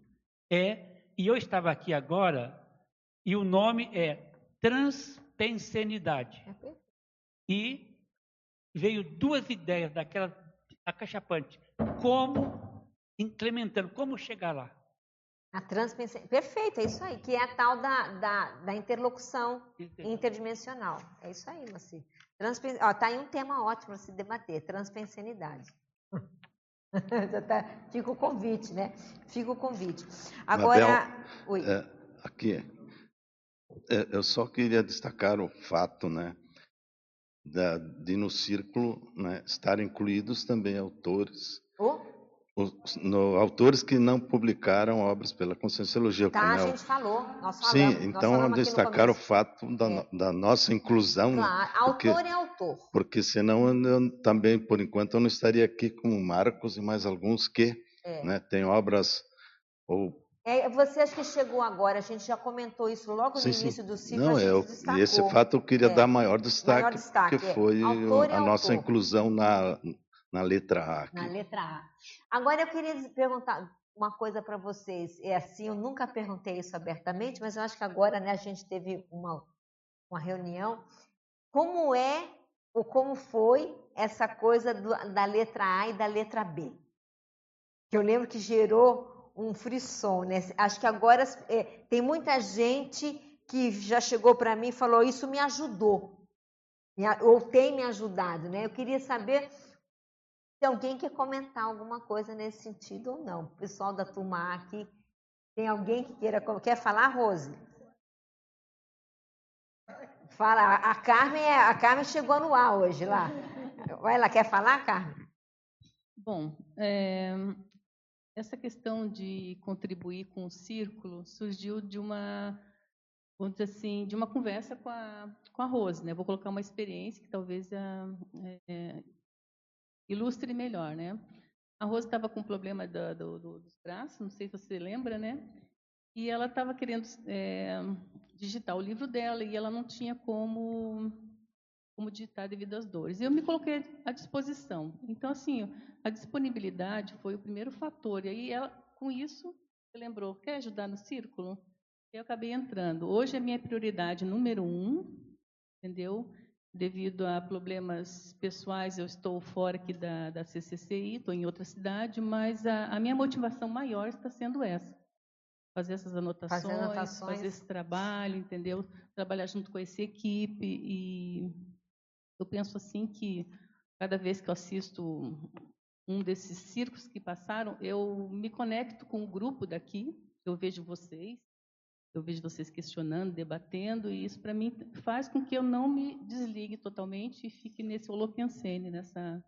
É, e eu estava aqui agora, e o nome é transpensenidade. E veio duas ideias daquela acachapante. Como implementando, como chegar lá. A transpensa... Perfeito, é isso aí, que é a tal da, da, da interlocução interdimensional. É isso aí, Maci. Transpen... Ó, tá aí um tema ótimo para se debater, transpensenidade. Já tá, fica o convite, né? Fica o convite. Agora, Mabel, é, aqui, é, eu só queria destacar o fato, né, da, de no círculo né, estar incluídos também autores, os, no, autores que não publicaram obras pela Conscienciologia. tá, como a é o- gente falou. Nós falamos, Sim, então falamos no destacar o fato da, no- da nossa inclusão, Claro, porque, autor é autor. porque senão eu também, por enquanto, eu não estaria aqui com o Marcos e mais alguns que É. né, têm obras ou É, você acha que chegou agora, a gente já comentou isso logo no Sim, sim. início do ciclo, a Não, eu, destacou. e esse fato eu queria É, dar maior destaque, maior destaque, porque é. foi Autor é a nossa autor. inclusão na, na letra A. aqui. Na letra A. Agora eu queria perguntar uma coisa para vocês. É assim, eu nunca perguntei isso abertamente, mas eu acho que agora né, a gente teve uma, uma reunião. Como é ou como foi essa coisa do- da letra A e da letra B? Que eu lembro que gerou um frisson, né? Acho que agora é, tem muita gente que já chegou para mim e falou: Isso me ajudou, ou tem me ajudado, né? Eu queria saber se alguém quer comentar alguma coisa nesse sentido ou não. O pessoal da turma A aqui, tem alguém que queira quer falar, Rose? Fala, a a Carmen, é- a Carmen chegou no A hoje lá. Ela quer falar, Carmen? Bom, é, essa questão de contribuir com o círculo surgiu de uma, vamos dizer assim, de uma conversa com a, com a Rose, né? Vou colocar uma experiência que talvez ah, é, ilustre melhor, né? A Rose estava com um problema da- do- do- dos braços, não sei se você lembra, né? E ela estava querendo é, digitar o livro dela e ela não tinha como como digitar devido às dores. E eu me coloquei à disposição. Então, assim, a disponibilidade foi o primeiro fator. E aí, ela, com isso, lembrou, quer ajudar no círculo? Eu acabei entrando. Hoje, a minha prioridade número um, entendeu? Devido a problemas pessoais, eu estou fora aqui da, da CCCI, estou em outra cidade, mas a, a minha motivação maior está sendo essa. Fazer essas anotações, Fazer anotações. fazer esse trabalho, entendeu? Trabalhar junto com essa equipe e eu penso assim que cada vez que eu assisto um desses circos que passaram, eu me conecto com o grupo daqui, eu vejo vocês, eu vejo vocês questionando, debatendo, e isso para mim faz com que eu não me desligue totalmente e fique nesse holopensene, nessa,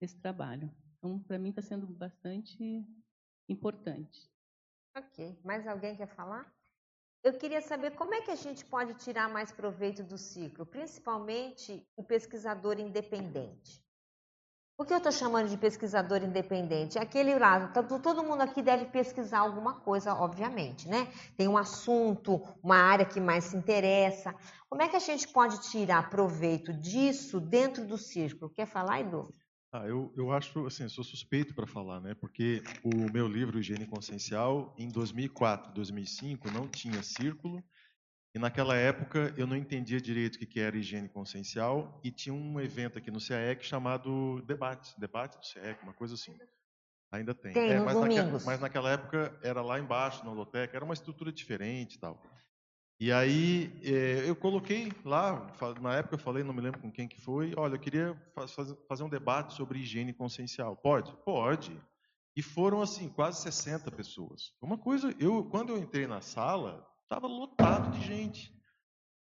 nesse trabalho. Então, para mim está sendo bastante importante. Ok. Mais alguém quer falar? Eu queria saber como é que a gente pode tirar mais proveito do ciclo, principalmente o pesquisador independente. Por que eu estou chamando de pesquisador independente? É aquele lá, todo todo mundo aqui deve pesquisar alguma coisa, obviamente, né? Tem um assunto, uma área que mais se interessa. Como é que a gente pode tirar proveito disso dentro do círculo? Quer falar, Edu? Ah, eu, eu acho, assim, sou suspeito para falar, né? Porque o meu livro Higiene Consciencial, em 2004, 2005, não tinha círculo. E naquela época eu não entendia direito o que era higiene consciencial e tinha um evento aqui no CAEC chamado Debate, Debate do CAEC, uma coisa assim. Ainda tem. Tem, nos mas, naque- domingos. mas naquela época era lá embaixo, na Loteca, era uma estrutura diferente e tal. E aí eh, eu coloquei lá, na época eu falei, não me lembro com quem que foi, olha, eu queria fa- faz- fazer um debate sobre higiene consciencial. Pode? Pode. E foram assim, quase 60 pessoas. Uma coisa, eu quando eu entrei na sala, estava lotado de gente.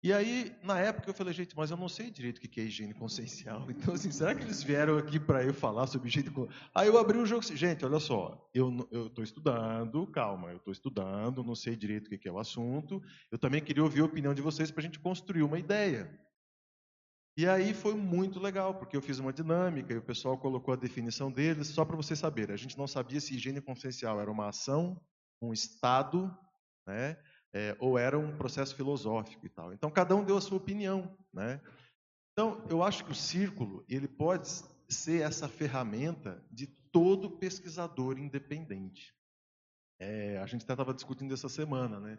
E aí, na época, eu falei, gente, mas eu não sei direito o que é higiene consciencial. Então, assim, será que eles vieram aqui para eu falar sobre higiene consciencial? Aí eu abri o jogo assim, gente, olha só, eu estou estudando, calma, eu estou estudando, não sei direito o que é o assunto. Eu também queria ouvir a opinião de vocês para a gente construir uma ideia. E aí foi muito legal, porque eu fiz uma dinâmica e o pessoal colocou a definição deles, só para vocês saberem. A gente não sabia se higiene consciencial era uma ação, um estado, né? É, ou era um processo filosófico e tal. Então cada um deu a sua opinião, né? Então eu acho que o círculo ele pode ser essa ferramenta de todo pesquisador independente. É, a gente até estava discutindo essa semana, né?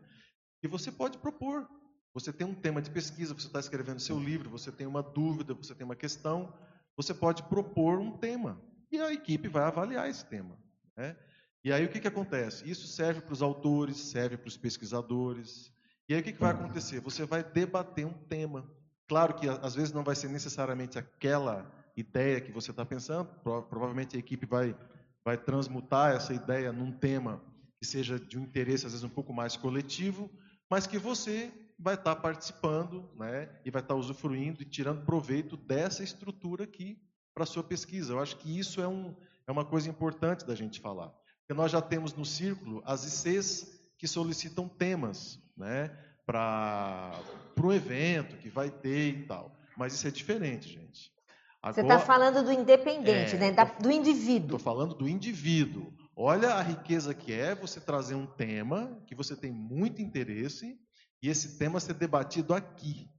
E você pode propor. Você tem um tema de pesquisa, você está escrevendo seu livro, você tem uma dúvida, você tem uma questão, você pode propor um tema e a equipe vai avaliar esse tema. Né? E aí o que, que acontece? Isso serve para os autores, serve para os pesquisadores. E aí o que, que vai acontecer? Você vai debater um tema. Claro que às vezes não vai ser necessariamente aquela ideia que você está pensando, provavelmente a equipe vai, vai transmutar essa ideia num tema que seja de um interesse, às vezes, um pouco mais coletivo, mas que você vai estar tá participando né, e vai estar tá usufruindo e tirando proveito dessa estrutura aqui para a sua pesquisa. Eu acho que isso é, um, é uma coisa importante da gente falar. Porque nós já temos no círculo as ICs que solicitam temas né, para o evento que vai ter e tal. Mas isso é diferente, gente. Agora, Você está falando do independente, é, né? Da, do indivíduo. Estou falando do indivíduo. Olha a riqueza que é você trazer um tema que você tem muito interesse e esse tema ser debatido aqui.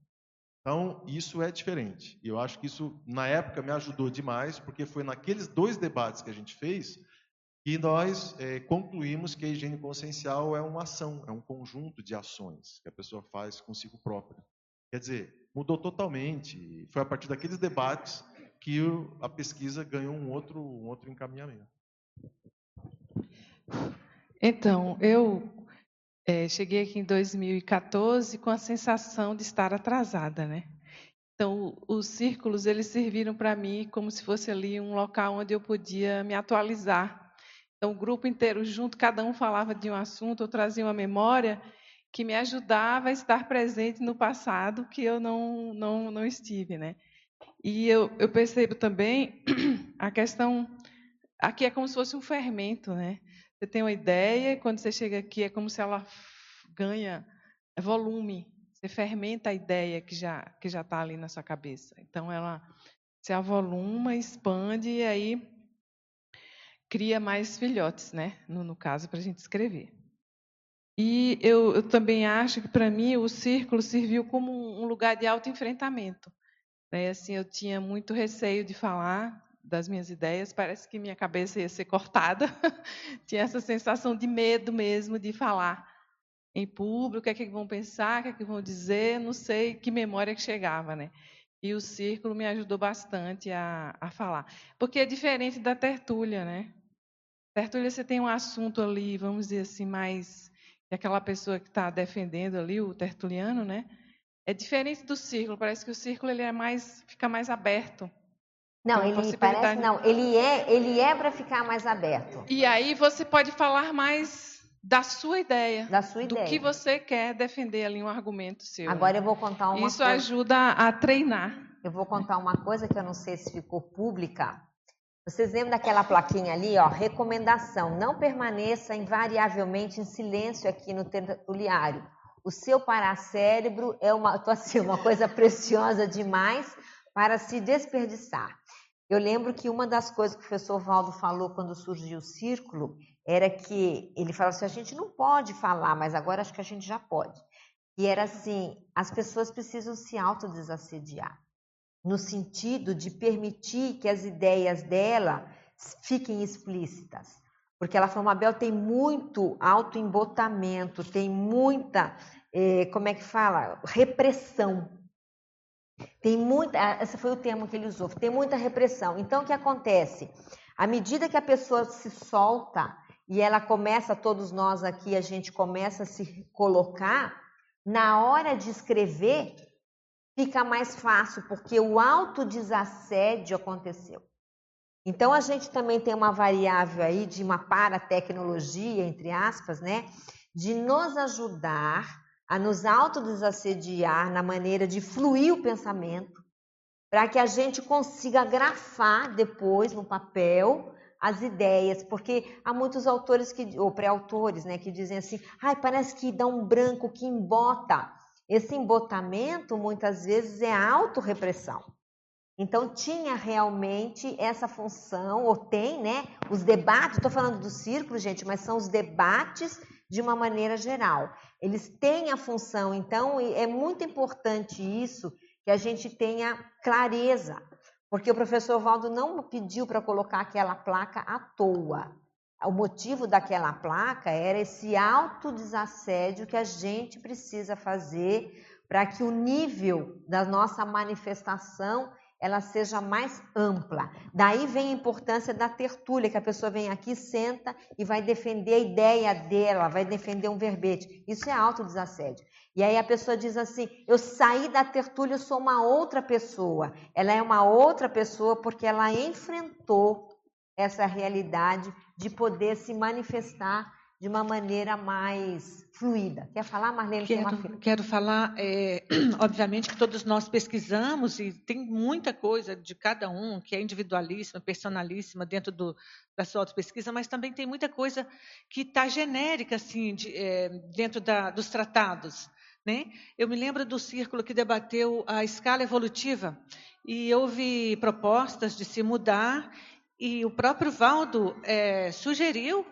Então, isso é diferente. E eu acho que isso, na época, me ajudou demais, porque foi naqueles dois debates que a gente fez que nós é, concluímos que a higiene consciencial é uma ação, é um conjunto de ações que a pessoa faz consigo própria. Quer dizer, mudou totalmente. Foi a partir daqueles debates que a pesquisa ganhou um outro, um outro encaminhamento. Então, eu é, cheguei aqui em 2014 com a sensação de estar atrasada, né? Então, os círculos eles serviram para mim como se fosse ali um local onde eu podia me atualizar. Então, o grupo inteiro junto, cada um falava de um assunto, eu trazia uma memória que me ajudava a estar presente no passado que eu não não, não estive, né? E eu, eu percebo também a questão aqui é como se fosse um fermento, né? Você tem uma ideia, e quando você chega aqui é como se ela ganha volume. Você fermenta a ideia que já que já está ali na sua cabeça. Então ela se avoluma, expande e aí cria mais filhotes, né? No, no caso para a gente escrever. E eu, eu também acho que para mim o círculo serviu como um lugar de autoenfrentamento. Né? Assim, eu tinha muito receio de falar, das minhas ideias, parece que minha cabeça ia ser cortada. Tinha essa sensação de medo mesmo de falar em público, o que é que vão pensar, o que é que vão dizer, não sei que memória que chegava, né? E o círculo me ajudou bastante a, a falar. Porque é diferente da tertúlia, né? Tertúlia você tem um assunto ali, vamos dizer assim, mais que aquela pessoa que está defendendo ali, o tertuliano, né? É diferente do círculo, parece que o círculo ele é mais, fica mais aberto. Não, ele parece não, ele é, ele é para ficar mais aberto. E aí você pode falar mais da sua ideia, da sua ideia. do que você quer defender ali um argumento seu. Agora eu vou contar uma Isso coisa. ajuda a treinar. Eu vou contar uma coisa que eu não sei se ficou pública. Vocês lembram daquela plaquinha ali, ó, recomendação: não permaneça invariavelmente em silêncio aqui no tertuliário. O seu paracérebro é uma, tô assim, uma coisa preciosa demais para se desperdiçar. Eu lembro que uma das coisas que o professor Valdo falou quando surgiu o círculo era que ele falou assim: a gente não pode falar, mas agora acho que a gente já pode. E era assim: as pessoas precisam se autodesassediar, no sentido de permitir que as ideias dela fiquem explícitas. Porque ela falou: Mabel tem muito autoembotamento, tem muita, eh, como é que fala? Repressão tem muita, esse foi o termo que ele usou, tem muita repressão. Então, o que acontece? À medida que a pessoa se solta e ela começa, todos nós aqui, a gente começa a se colocar, na hora de escrever, fica mais fácil, porque o autodesassédio aconteceu. Então, a gente também tem uma variável aí de uma paratecnologia, entre aspas, né? De nos ajudar a nos autodesassediar na maneira de fluir o pensamento, para que a gente consiga grafar depois no papel as ideias, porque há muitos autores que ou pré-autores, né, que dizem assim: "Ai, parece que dá um branco que embota". Esse embotamento muitas vezes é autorrepressão. Então tinha realmente essa função, ou tem, né? Os debates, estou falando do círculo, gente, mas são os debates de uma maneira geral. Eles têm a função, então é muito importante isso que a gente tenha clareza, porque o professor Valdo não pediu para colocar aquela placa à toa. O motivo daquela placa era esse autodesassédio que a gente precisa fazer para que o nível da nossa manifestação ela seja mais ampla. Daí vem a importância da tertúlia, que a pessoa vem aqui, senta e vai defender a ideia dela, vai defender um verbete. Isso é autodesassédio. E aí a pessoa diz assim: eu saí da tertúlia, eu sou uma outra pessoa. Ela é uma outra pessoa porque ela enfrentou essa realidade de poder se manifestar de uma maneira mais fluida. Quer falar, Marlene? Quero, quero falar, é, obviamente que todos nós pesquisamos e tem muita coisa de cada um que é individualíssima, personalíssima dentro do, da sua auto-pesquisa, mas também tem muita coisa que está genérica assim, de, é, dentro da, dos tratados. Né? Eu me lembro do círculo que debateu a escala evolutiva e houve propostas de se mudar e o próprio Valdo é, sugeriu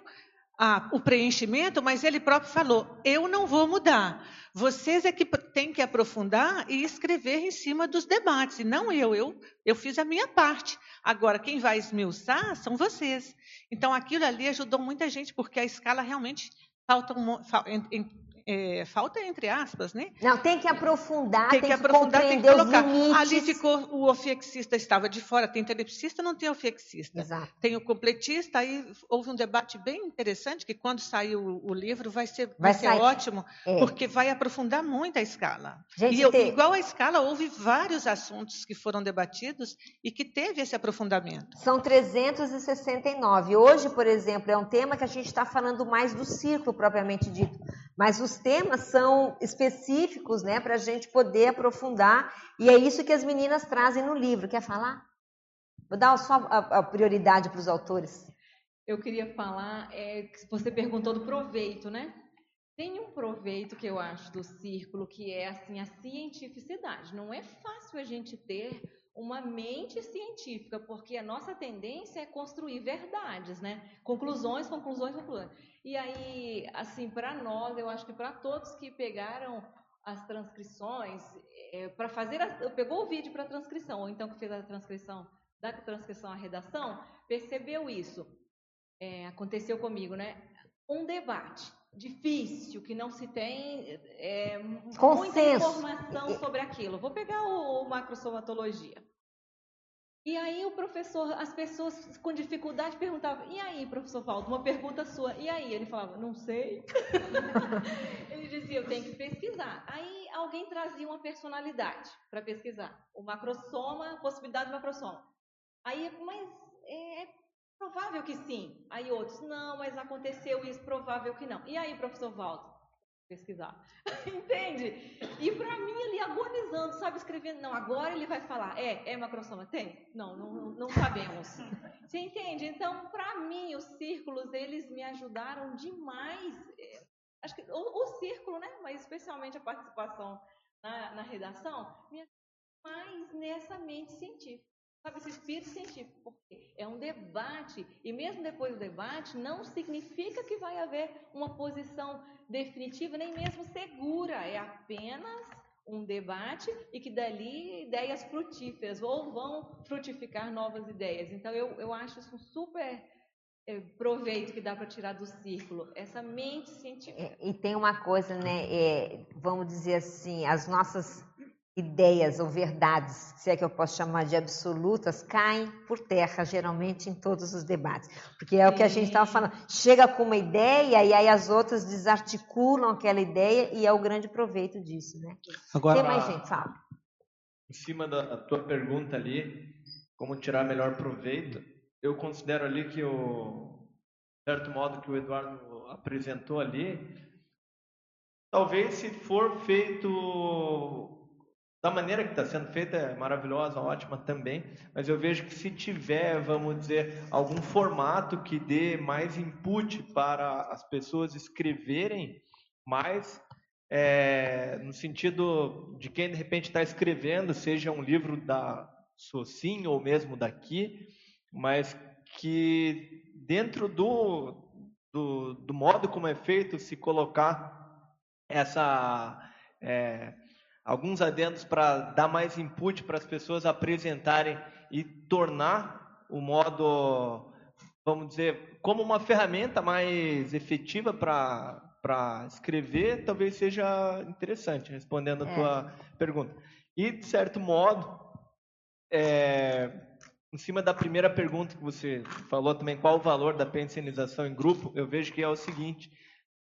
a, o preenchimento, mas ele próprio falou: eu não vou mudar. Vocês é que têm que aprofundar e escrever em cima dos debates, e não eu. Eu, eu fiz a minha parte. Agora, quem vai esmiuçar são vocês. Então, aquilo ali ajudou muita gente, porque a escala realmente falta um, é, falta entre aspas, né? Não, tem que aprofundar, tem, tem que, aprofundar, tem que colocar. Ali ficou o ofiexista estava de fora, tem telepsista, não tem ofiexista. Exato. Tem o completista, aí houve um debate bem interessante que quando sair o, o livro vai ser, vai, vai ser ótimo, é. porque vai aprofundar muito a escala. Gente, e eu, tem... igual a escala, houve vários assuntos que foram debatidos e que teve esse aprofundamento. São 369. Hoje, por exemplo, é um tema que a gente está falando mais do círculo propriamente dito, mas os temas são específicos, né, para a gente poder aprofundar, e é isso que as meninas trazem no livro. Quer falar? Vou dar só a, a prioridade para os autores. Eu queria falar, é, você perguntou do proveito, né? Tem um proveito que eu acho do círculo que é assim a cientificidade. Não é fácil a gente ter uma mente científica, porque a nossa tendência é construir verdades, né? Conclusões, conclusões, conclusões. E aí, assim, para nós, eu acho que para todos que pegaram as transcrições, é, para fazer, a, pegou o vídeo para transcrição, ou então que fez a transcrição, da transcrição à redação, percebeu isso. É, aconteceu comigo, né? Um debate difícil, que não se tem é, muita informação sobre aquilo. Vou pegar o, o macrosomatologia. E aí o professor, as pessoas com dificuldade perguntavam, e aí, professor Valdo, uma pergunta sua, e aí? Ele falava, não sei. Ele dizia, eu tenho que pesquisar. Aí alguém trazia uma personalidade para pesquisar. O macrosoma, possibilidade do macrosoma. Aí, mas é, é provável que sim. Aí outros, não, mas aconteceu isso, provável que não. E aí, professor Valdo? pesquisar. Entende? E para mim ele agonizando, sabe, escrevendo, não, agora ele vai falar, é, é macrosoma? Tem? Não, não, não sabemos. Você entende? Então, para mim, os círculos, eles me ajudaram demais. É, acho que o, o círculo, né, mas especialmente a participação na, na redação, me ajudou mais nessa mente científica. Sabe, esse espírito científico, porque é um debate, e mesmo depois do debate, não significa que vai haver uma posição definitiva, nem mesmo segura, é apenas um debate e que dali ideias frutíferas, ou vão frutificar novas ideias. Então, eu, eu acho isso um super é, proveito que dá para tirar do círculo, essa mente científica. E, e tem uma coisa, né, é, vamos dizer assim, as nossas ideias ou verdades, se é que eu posso chamar de absolutas, caem por terra, geralmente, em todos os debates. Porque é Sim. o que a gente estava falando. Chega com uma ideia e aí as outras desarticulam aquela ideia e é o grande proveito disso, né? Agora, Tem mais gente? Fala. Em cima da tua pergunta ali, como tirar melhor proveito, eu considero ali que o certo modo que o Eduardo apresentou ali, talvez se for feito da maneira que está sendo feita é maravilhosa, ótima também, mas eu vejo que se tiver, vamos dizer, algum formato que dê mais input para as pessoas escreverem mais, é, no sentido de quem de repente está escrevendo, seja um livro da Socin ou mesmo daqui, mas que dentro do, do, do modo como é feito, se colocar essa. É, alguns adendos para dar mais input para as pessoas apresentarem e tornar o modo, vamos dizer, como uma ferramenta mais efetiva para para escrever, talvez seja interessante, respondendo a é. tua pergunta. E, de certo modo, é, em cima da primeira pergunta que você falou também, qual o valor da pensionização em grupo, eu vejo que é o seguinte: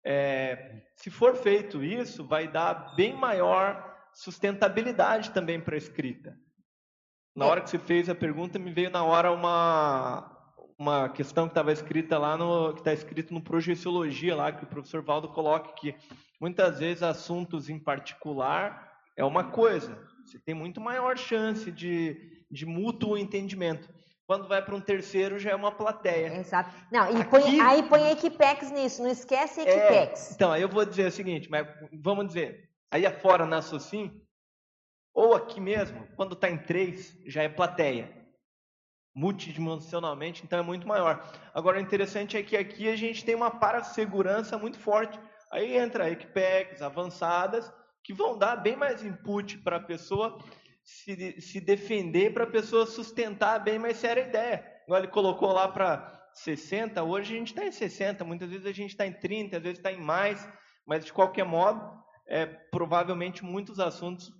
é, se for feito isso, vai dar bem maior sustentabilidade também para a escrita. Na hora que você fez a pergunta, me veio na hora uma, uma questão que estava escrita lá no que está escrito no Projeciologia lá que o professor Valdo coloca que muitas vezes assuntos em particular é uma coisa, você tem muito maior chance de, de mútuo entendimento. Quando vai para um terceiro já é uma plateia. Exato. Não, e Aqui- põe, aí põe a Equipex nisso, não esquece a Equipex. É, então, aí eu vou dizer o seguinte, mas vamos dizer, aí afora na Socim, ou aqui mesmo, quando está em três, já é plateia. Multidimensionalmente, então é muito maior. Agora, o interessante é que aqui a gente tem uma parasegurança muito forte. Aí entra equipex avançadas, que vão dar bem mais input para a pessoa se, se defender, para a pessoa sustentar bem mais séria a ideia. Igual ele colocou lá para 60, hoje a gente está em 60, muitas vezes a gente está em 30, às vezes está em mais, mas de qualquer modo, é, provavelmente muitos assuntos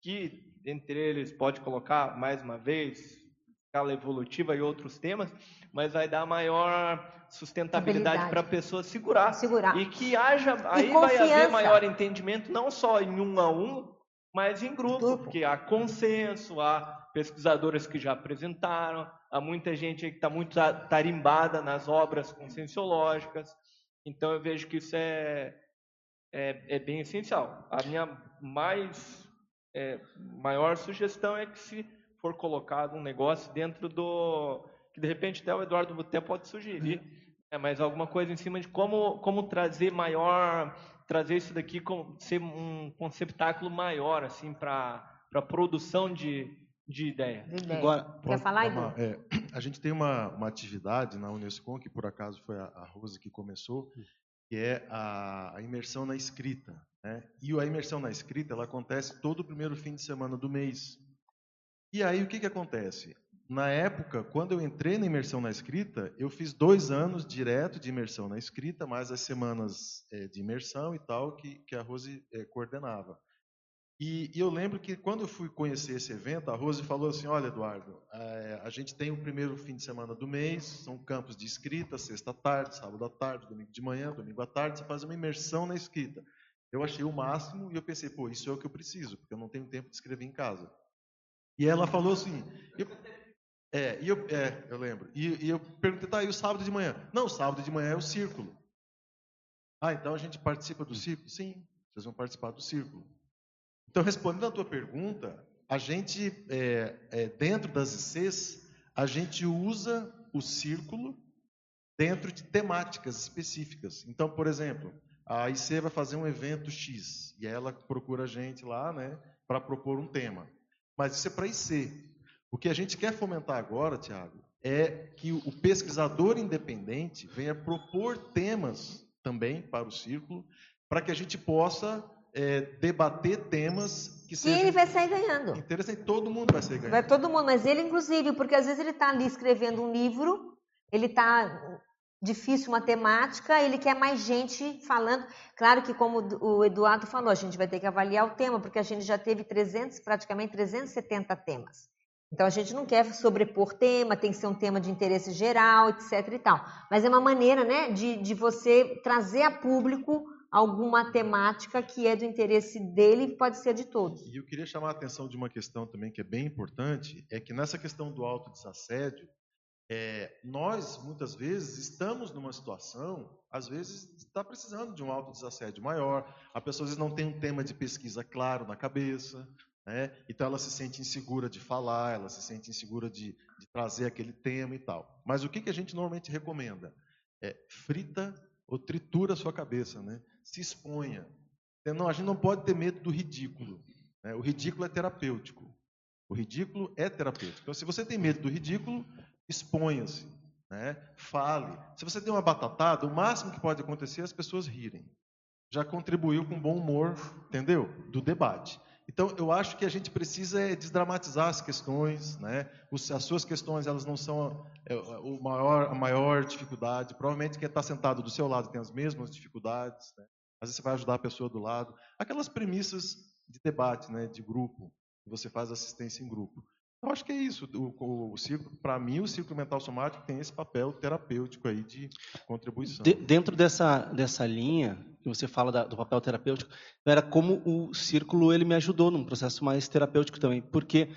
que, entre eles, pode colocar mais uma vez, escala evolutiva e outros temas, mas vai dar maior sustentabilidade para a pessoa segurar. Segurar. E que haja, E aí vai haver confiança. maior entendimento, não só em um a um, mas em grupo, porque há consenso, há pesquisadores que já apresentaram, há muita gente que está muito ta- tarimbada nas obras conscienciológicas, então eu vejo que isso é, é, é bem essencial. A minha mais é, maior sugestão é que se for colocado um negócio dentro do que de repente até o Eduardo até pode sugerir, é, mas alguma coisa em cima de como como trazer maior trazer isso daqui como ser um conceptáculo maior assim para para produção de de ideia. Agora, Quer falar, uma- é, a gente tem uma, uma atividade na Unescom, que por acaso foi a, a Rose que começou, que é a, a imersão na escrita. Né? E a imersão na escrita ela acontece todo o primeiro fim de semana do mês. E aí o que, que acontece? Na época, quando eu entrei na imersão na escrita, eu fiz dois anos direto de imersão na escrita, mais as semanas eh, de imersão e tal, que, que a Rose eh, coordenava. E, e eu lembro que quando eu fui conhecer esse evento, a Rose falou assim: Olha, Eduardo, eh, a gente tem o primeiro fim de semana do mês, são campos de escrita, sexta tarde, sábado à tarde, domingo de manhã, domingo à tarde, você faz uma imersão na escrita. Eu achei o máximo e eu pensei: pô, isso é o que eu preciso, porque eu não tenho tempo de escrever em casa. E ela falou assim: eu, é, e eu, é, eu lembro. E, e eu perguntei: tá, e o sábado de manhã? Não, sábado de manhã é o círculo. Ah, então a gente participa do círculo? Sim, vocês vão participar do círculo. Então, respondendo à tua pergunta, a gente, é, é, dentro das ICs, a gente usa o círculo dentro de temáticas específicas. Então, por exemplo, a IC vai fazer um evento X, e ela procura a gente lá né, para propor um tema. Mas isso é para IC. O que a gente quer fomentar agora, Tiago, é que o pesquisador independente venha propor temas também para o círculo, para que a gente possa é, debater temas que E sejam ele vai sair ganhando. interessantes. Todo mundo vai ser ganhando. Vai todo mundo, mas ele inclusive, porque às vezes ele está ali escrevendo um livro, ele está difícil uma temática, ele quer mais gente falando. Claro que como o Eduardo falou, a gente vai ter que avaliar o tema, porque a gente já teve 300, praticamente 370 temas. Então a gente não quer sobrepor tema, tem que ser um tema de interesse geral, etc e tal. Mas é uma maneira, né, de, de você trazer a público alguma temática que é do interesse dele e pode ser de todos. E eu queria chamar a atenção de uma questão também que é bem importante, é que nessa questão do autodesassédio, é, nós, muitas vezes, estamos numa situação, às vezes, está precisando de um autodesassédio maior, a pessoa às vezes não tem um tema de pesquisa claro na cabeça, né? então ela se sente insegura de falar, ela se sente insegura de, de trazer aquele tema e tal. Mas o que, que a gente normalmente recomenda? É, frita ou tritura a sua cabeça, né? Se exponha. Não, a gente não pode ter medo do ridículo. né? O ridículo é terapêutico. O ridículo é terapêutico. Então, se você tem medo do ridículo, exponha-se. Né? Fale. Se você tem uma batatada, o máximo que pode acontecer é as pessoas rirem. Já contribuiu com bom humor, entendeu? Do debate. Então, eu acho que a gente precisa é desdramatizar as questões, né? As suas questões, elas não são é, o maior, a maior dificuldade. Provavelmente quem está sentado do seu lado tem as mesmas dificuldades, né? Às vezes você vai ajudar a pessoa do lado. Aquelas premissas de debate, né? De grupo, que você faz assistência em grupo. Eu acho que é isso. O, o para mim, o ciclo mental somático tem esse papel terapêutico aí de contribuição. De, dentro dessa, dessa linha que você fala da, do papel terapêutico, era como o círculo ele me ajudou num processo mais terapêutico também, porque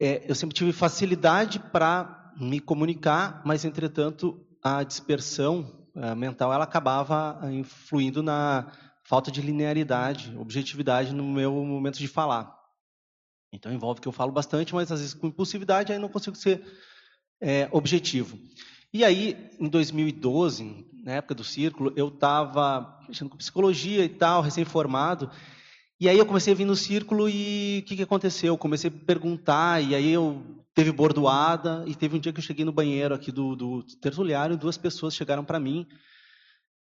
é, eu sempre tive facilidade para me comunicar, mas entretanto a dispersão mental ela acabava influindo na falta de linearidade, objetividade no meu momento de falar. Então envolve que eu falo bastante, mas às vezes com impulsividade aí não consigo ser é, objetivo. E aí, em 2012, na época do círculo, eu estava mexendo com psicologia e tal, recém-formado. E aí eu comecei a vir no círculo e o que, que aconteceu? Eu comecei a perguntar, e aí eu teve bordoada, e teve um dia que eu cheguei no banheiro aqui do, do tertuliário, e duas pessoas chegaram para mim,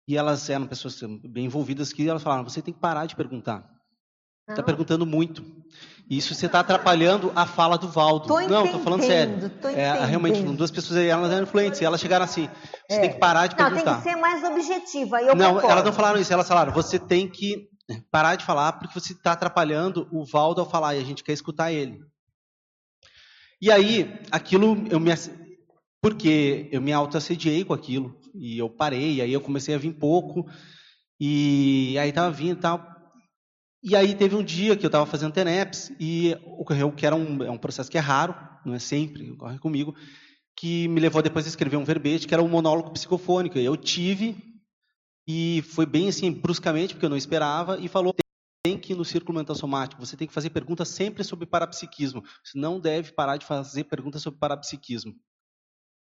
e elas eram pessoas bem envolvidas que elas falaram, você tem que parar de perguntar. Está perguntando muito. Isso você está atrapalhando a fala do Valdo. Tô não, estou falando sério. É, realmente, duas pessoas aí, elas eram influentes. E elas chegaram assim: você É. tem que parar de Não, perguntar. tem que ser mais objetiva. e Eu não, concordo. elas não falaram isso. Elas falaram: você tem que parar de falar porque você está atrapalhando o Valdo ao falar e a gente quer escutar ele. E aí, aquilo eu me porque eu me autoassediei com aquilo e eu parei, aí eu comecei a vir pouco e aí tava vindo e tal. E aí teve um dia que eu estava fazendo TENEPS e ocorreu que era um, é um processo que é raro, não é sempre, ocorre comigo, que me levou depois a escrever um verbete, que era um monólogo psicofônico. E eu tive, e foi bem assim, bruscamente, porque eu não esperava, e falou, tem que ir no círculo mental somático, você tem que fazer perguntas sempre sobre parapsiquismo. Você não deve parar de fazer perguntas sobre parapsiquismo.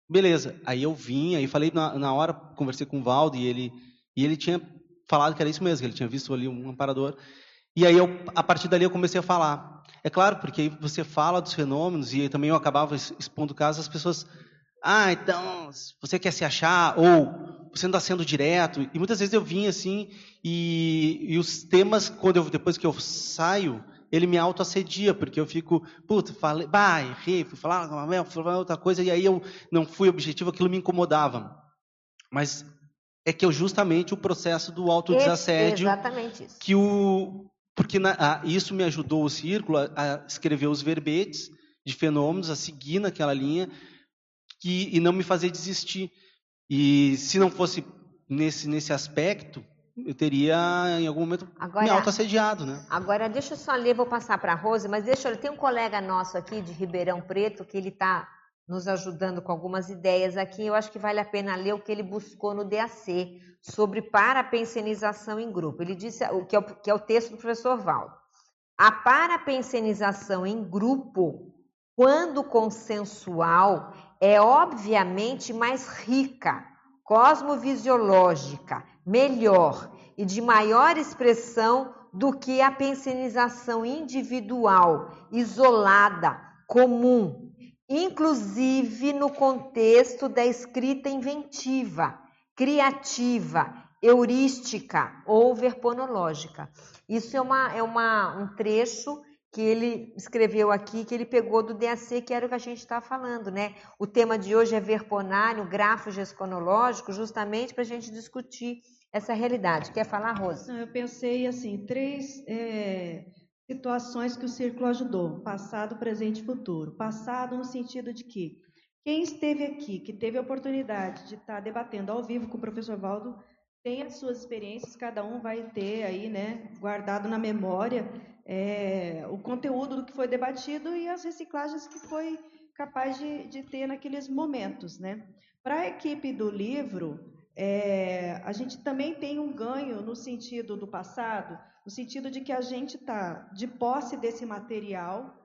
Beleza, aí eu vim, aí falei na, na hora, conversei com o Valdo, e ele, e ele tinha falado que era isso mesmo, que ele tinha visto ali um amparador. E aí, eu, a partir dali, eu comecei a falar. É claro, porque aí você fala dos fenômenos, e também eu acabava expondo casos, as pessoas. Ah, então, você quer se achar, ou você não está sendo direto. E muitas vezes eu vim assim, e, e os temas, quando eu, depois que eu saio, ele me autoassedia, porque eu fico, puta, falei, bah, errei, fui falar fui falar outra coisa, e aí eu não fui objetivo, aquilo me incomodava. Mas é que eu justamente o processo do autodesassédio Exatamente isso. que o porque na- ah, isso me ajudou o círculo a, a escrever os verbetes de fenômenos, a seguir naquela linha que, e não me fazer desistir. E se não fosse nesse nesse aspecto, eu teria em algum momento me Agora- autoassediado, né? Agora, deixa eu só ler, vou passar para a Rose, mas deixa eu. Tem um colega nosso aqui de Ribeirão Preto que ele está nos ajudando com algumas ideias aqui. Eu acho que vale a pena ler o que ele buscou no DAC sobre parapensenização em grupo. Ele disse o que é o, que é o texto do professor Valdo. A parapensenização em grupo, quando consensual, é obviamente mais rica, cosmovisiológica, melhor e de maior expressão do que a pensenização individual, isolada, comum, inclusive no contexto da escrita inventiva, criativa, heurística ou verponológica. Isso é, uma, é uma, um trecho que ele escreveu aqui, que ele pegou do DAC, que era o que a gente está falando, né? O tema de hoje é verponário, grafo gesconológico, justamente para a gente discutir essa realidade. Quer falar, Rosa? Não, eu pensei assim, três é, situações que o círculo ajudou: passado, presente e futuro. Passado no sentido de que quem esteve aqui, que teve a oportunidade de estar debatendo ao vivo com o professor Valdo, tem as suas experiências, cada um vai ter aí, né, guardado na memória é, o conteúdo do que foi debatido e as reciclagens que foi capaz de, de ter naqueles momentos, né? Para a equipe do livro, é, a gente também tem um ganho no sentido do passado, no sentido de que a gente está de posse desse material,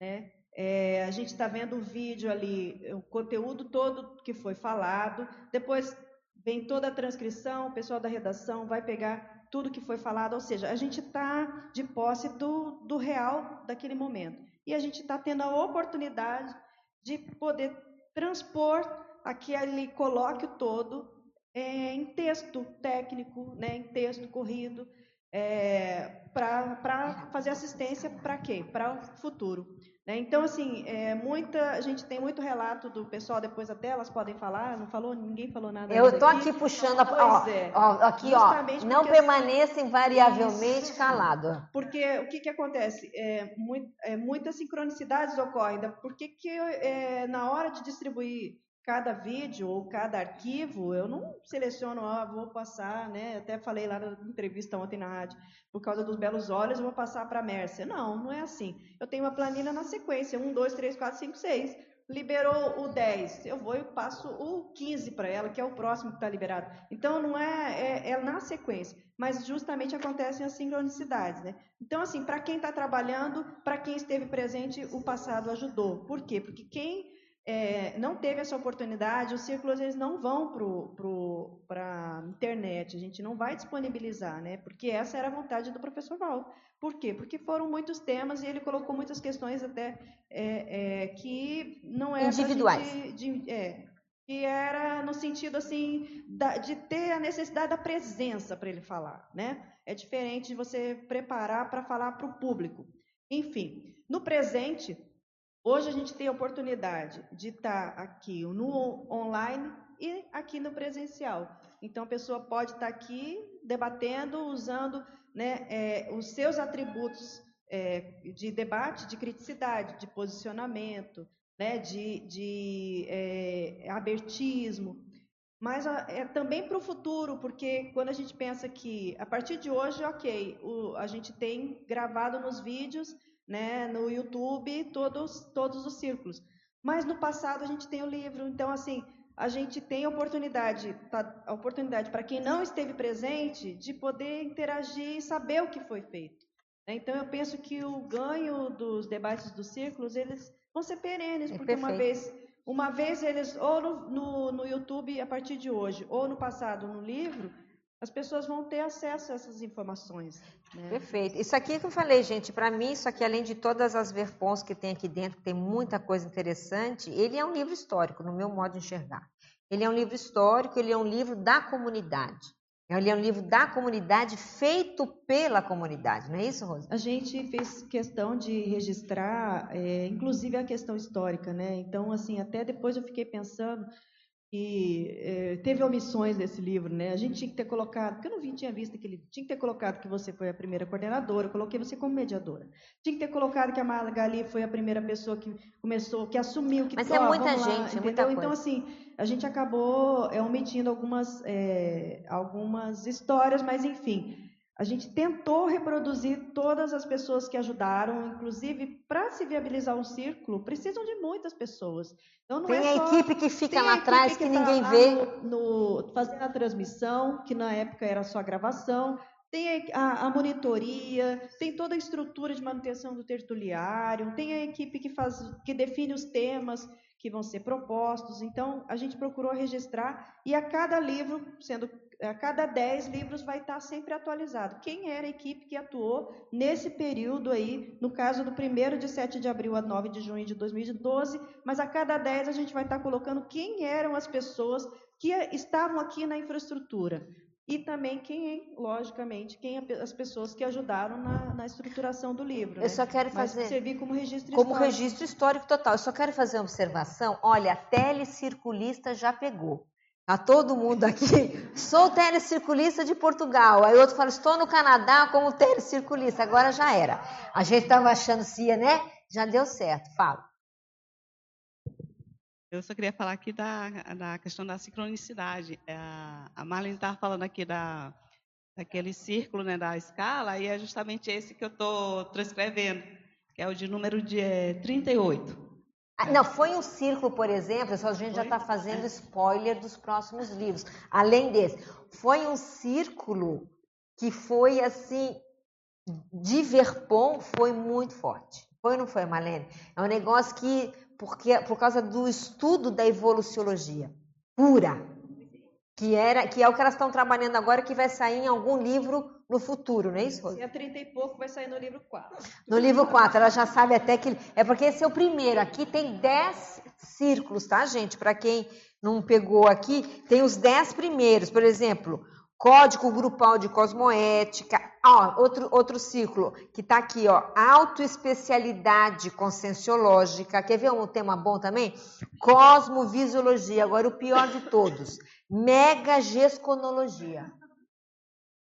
né? É, a gente está vendo o vídeo ali, o conteúdo todo que foi falado, depois vem toda a transcrição, o pessoal da redação vai pegar tudo que foi falado, ou seja, a gente está de posse do, do real daquele momento. E a gente está tendo a oportunidade de poder transpor aquele colóquio todo é, em texto técnico, né, em texto corrido, é, para fazer assistência para quê? Para o futuro. Né? Então, assim, é, muita, a gente tem muito relato do pessoal, depois até elas podem falar, não falou, ninguém falou nada. Eu estou aqui puxando, a, ó, é. ó, aqui, ó, não porque, permaneça invariavelmente Isso. calado. Porque o que, que acontece? É, mui- é, muitas sincronicidades ocorrem. Da- Por que, que é, na hora de distribuir cada vídeo ou cada arquivo, eu não seleciono, ah, vou passar, né? Até falei lá na entrevista ontem na rádio, por causa dos belos olhos, vou passar para a Mércia. Não, não é assim. Eu tenho uma planilha na sequência, 1, 2, 3, 4, 5, 6. Liberou o 10, eu vou e passo o 15 para ela, que é o próximo que está liberado. Então, não é, é, é na sequência, mas justamente acontecem as sincronicidades. Né? Então, assim, para quem está trabalhando, para quem esteve presente, o passado ajudou. Por quê? Porque quem é, não teve essa oportunidade, os círculos eles não vão para a internet, a gente não vai disponibilizar, né? porque essa era a vontade do professor Val. Por quê? Porque foram muitos temas e ele colocou muitas questões até é, é, que não era pra Individuais. gente- de- é, que era no sentido assim da- de ter a necessidade da presença para ele falar, né? É diferente de você preparar para falar para o público. Enfim, no presente, hoje a gente tem a oportunidade de estar aqui no online e aqui no presencial. Então a pessoa pode estar aqui debatendo, usando né, é, os seus atributos é, de debate, de criticidade, de posicionamento, né, de, de é, abertismo, mas é também para o futuro, porque quando a gente pensa que a partir de hoje, ok, o- a gente tem gravado nos vídeos, né, no YouTube, todos, todos os círculos. Mas no passado a gente tem o livro, então assim, a gente tem a oportunidade, tá, a oportunidade para quem não esteve presente de poder interagir e saber o que foi feito. né? Então eu penso que o ganho dos debates dos círculos, eles vão ser perenes, É porque uma vez, uma vez eles, ou no, no, no YouTube a partir de hoje, ou no passado no livro, as pessoas vão ter acesso a essas informações. né? Perfeito. Isso aqui que eu falei, gente, para mim, isso aqui, além de todas as verpons que tem aqui dentro, que tem muita coisa interessante, ele é um livro histórico, no meu modo de enxergar. Ele é um livro histórico, ele é um livro da comunidade. Ele é um livro da comunidade, feito pela comunidade, não é isso, Rosa? A gente fez questão de registrar, é, inclusive a questão histórica, né? Então, assim, até depois eu fiquei pensando que é, teve omissões nesse livro, né? A gente tinha que ter colocado, porque eu não vi, tinha visto aquele, tinha que ter colocado que você foi a primeira coordenadora, eu coloquei você como mediadora. Tinha que ter colocado que a Magali foi a primeira pessoa que começou, que assumiu, que Mas é "Tó, muita vamos lá", gente, é entendeu? muita Então, coisa. assim, a gente acabou é, omitindo algumas, é, algumas histórias, mas enfim, a gente tentou reproduzir todas as pessoas que ajudaram, inclusive para se viabilizar um círculo, precisam de muitas pessoas. Então não Tem é a só- equipe que fica lá a atrás que tá ninguém lá vê. No, no- fazendo a transmissão, que na época era só gravação. Tem a, a- a monitoria, tem toda a estrutura de manutenção do tertuliário, tem a equipe que faz, que define os temas que vão ser propostos. Então, a gente procurou registrar e a cada livro, sendo a cada 10 livros vai estar sempre atualizado. Quem era a equipe que atuou nesse período aí, no caso do primeiro de 7 de abril a 9 de junho de 2012, mas a cada 10 a gente vai estar colocando quem eram as pessoas que estavam aqui na infraestrutura. E também quem, logicamente, quem as pessoas que ajudaram na, na estruturação do livro. Eu né? só quero Mas fazer- servir como registro Como histórico. registro histórico total. Eu só quero fazer uma observação. Olha, a telecirculista já pegou. Tá todo mundo aqui. Sou telecirculista de Portugal. Aí outro fala, estou no Canadá como telecirculista. Agora já era. A gente estava achando se ia, né? Já deu certo. Fala. Eu só queria falar aqui da, da questão da sincronicidade. É, A Marlene estava falando aqui da, daquele círculo né, da escala, e é justamente esse que eu estou transcrevendo, que é o de número de é, 38. Ah, Não, foi um círculo, por exemplo, só a gente já está fazendo spoiler dos próximos livros. Além desse, foi um círculo que foi assim, de Verpon foi muito forte. Foi ou não foi, Marlene? É um negócio que, porque, por causa do estudo da evoluciologia pura, que, era, que é o que elas estão trabalhando agora, que vai sair em algum livro no futuro, não é isso, Rose? E a 30 e pouco vai sair no livro 4. No livro 4, ela já sabe até que. É porque esse é o primeiro. Aqui tem 10 círculos, tá, gente? Para quem não pegou aqui, tem os 10 primeiros. Por exemplo, Código grupal de cosmoética. Ó, outro, outro ciclo que está aqui, ó. Autoespecialidade conscienciológica. Quer ver um tema bom também? Cosmovisiologia. Agora, o pior de todos. Megagesconologia.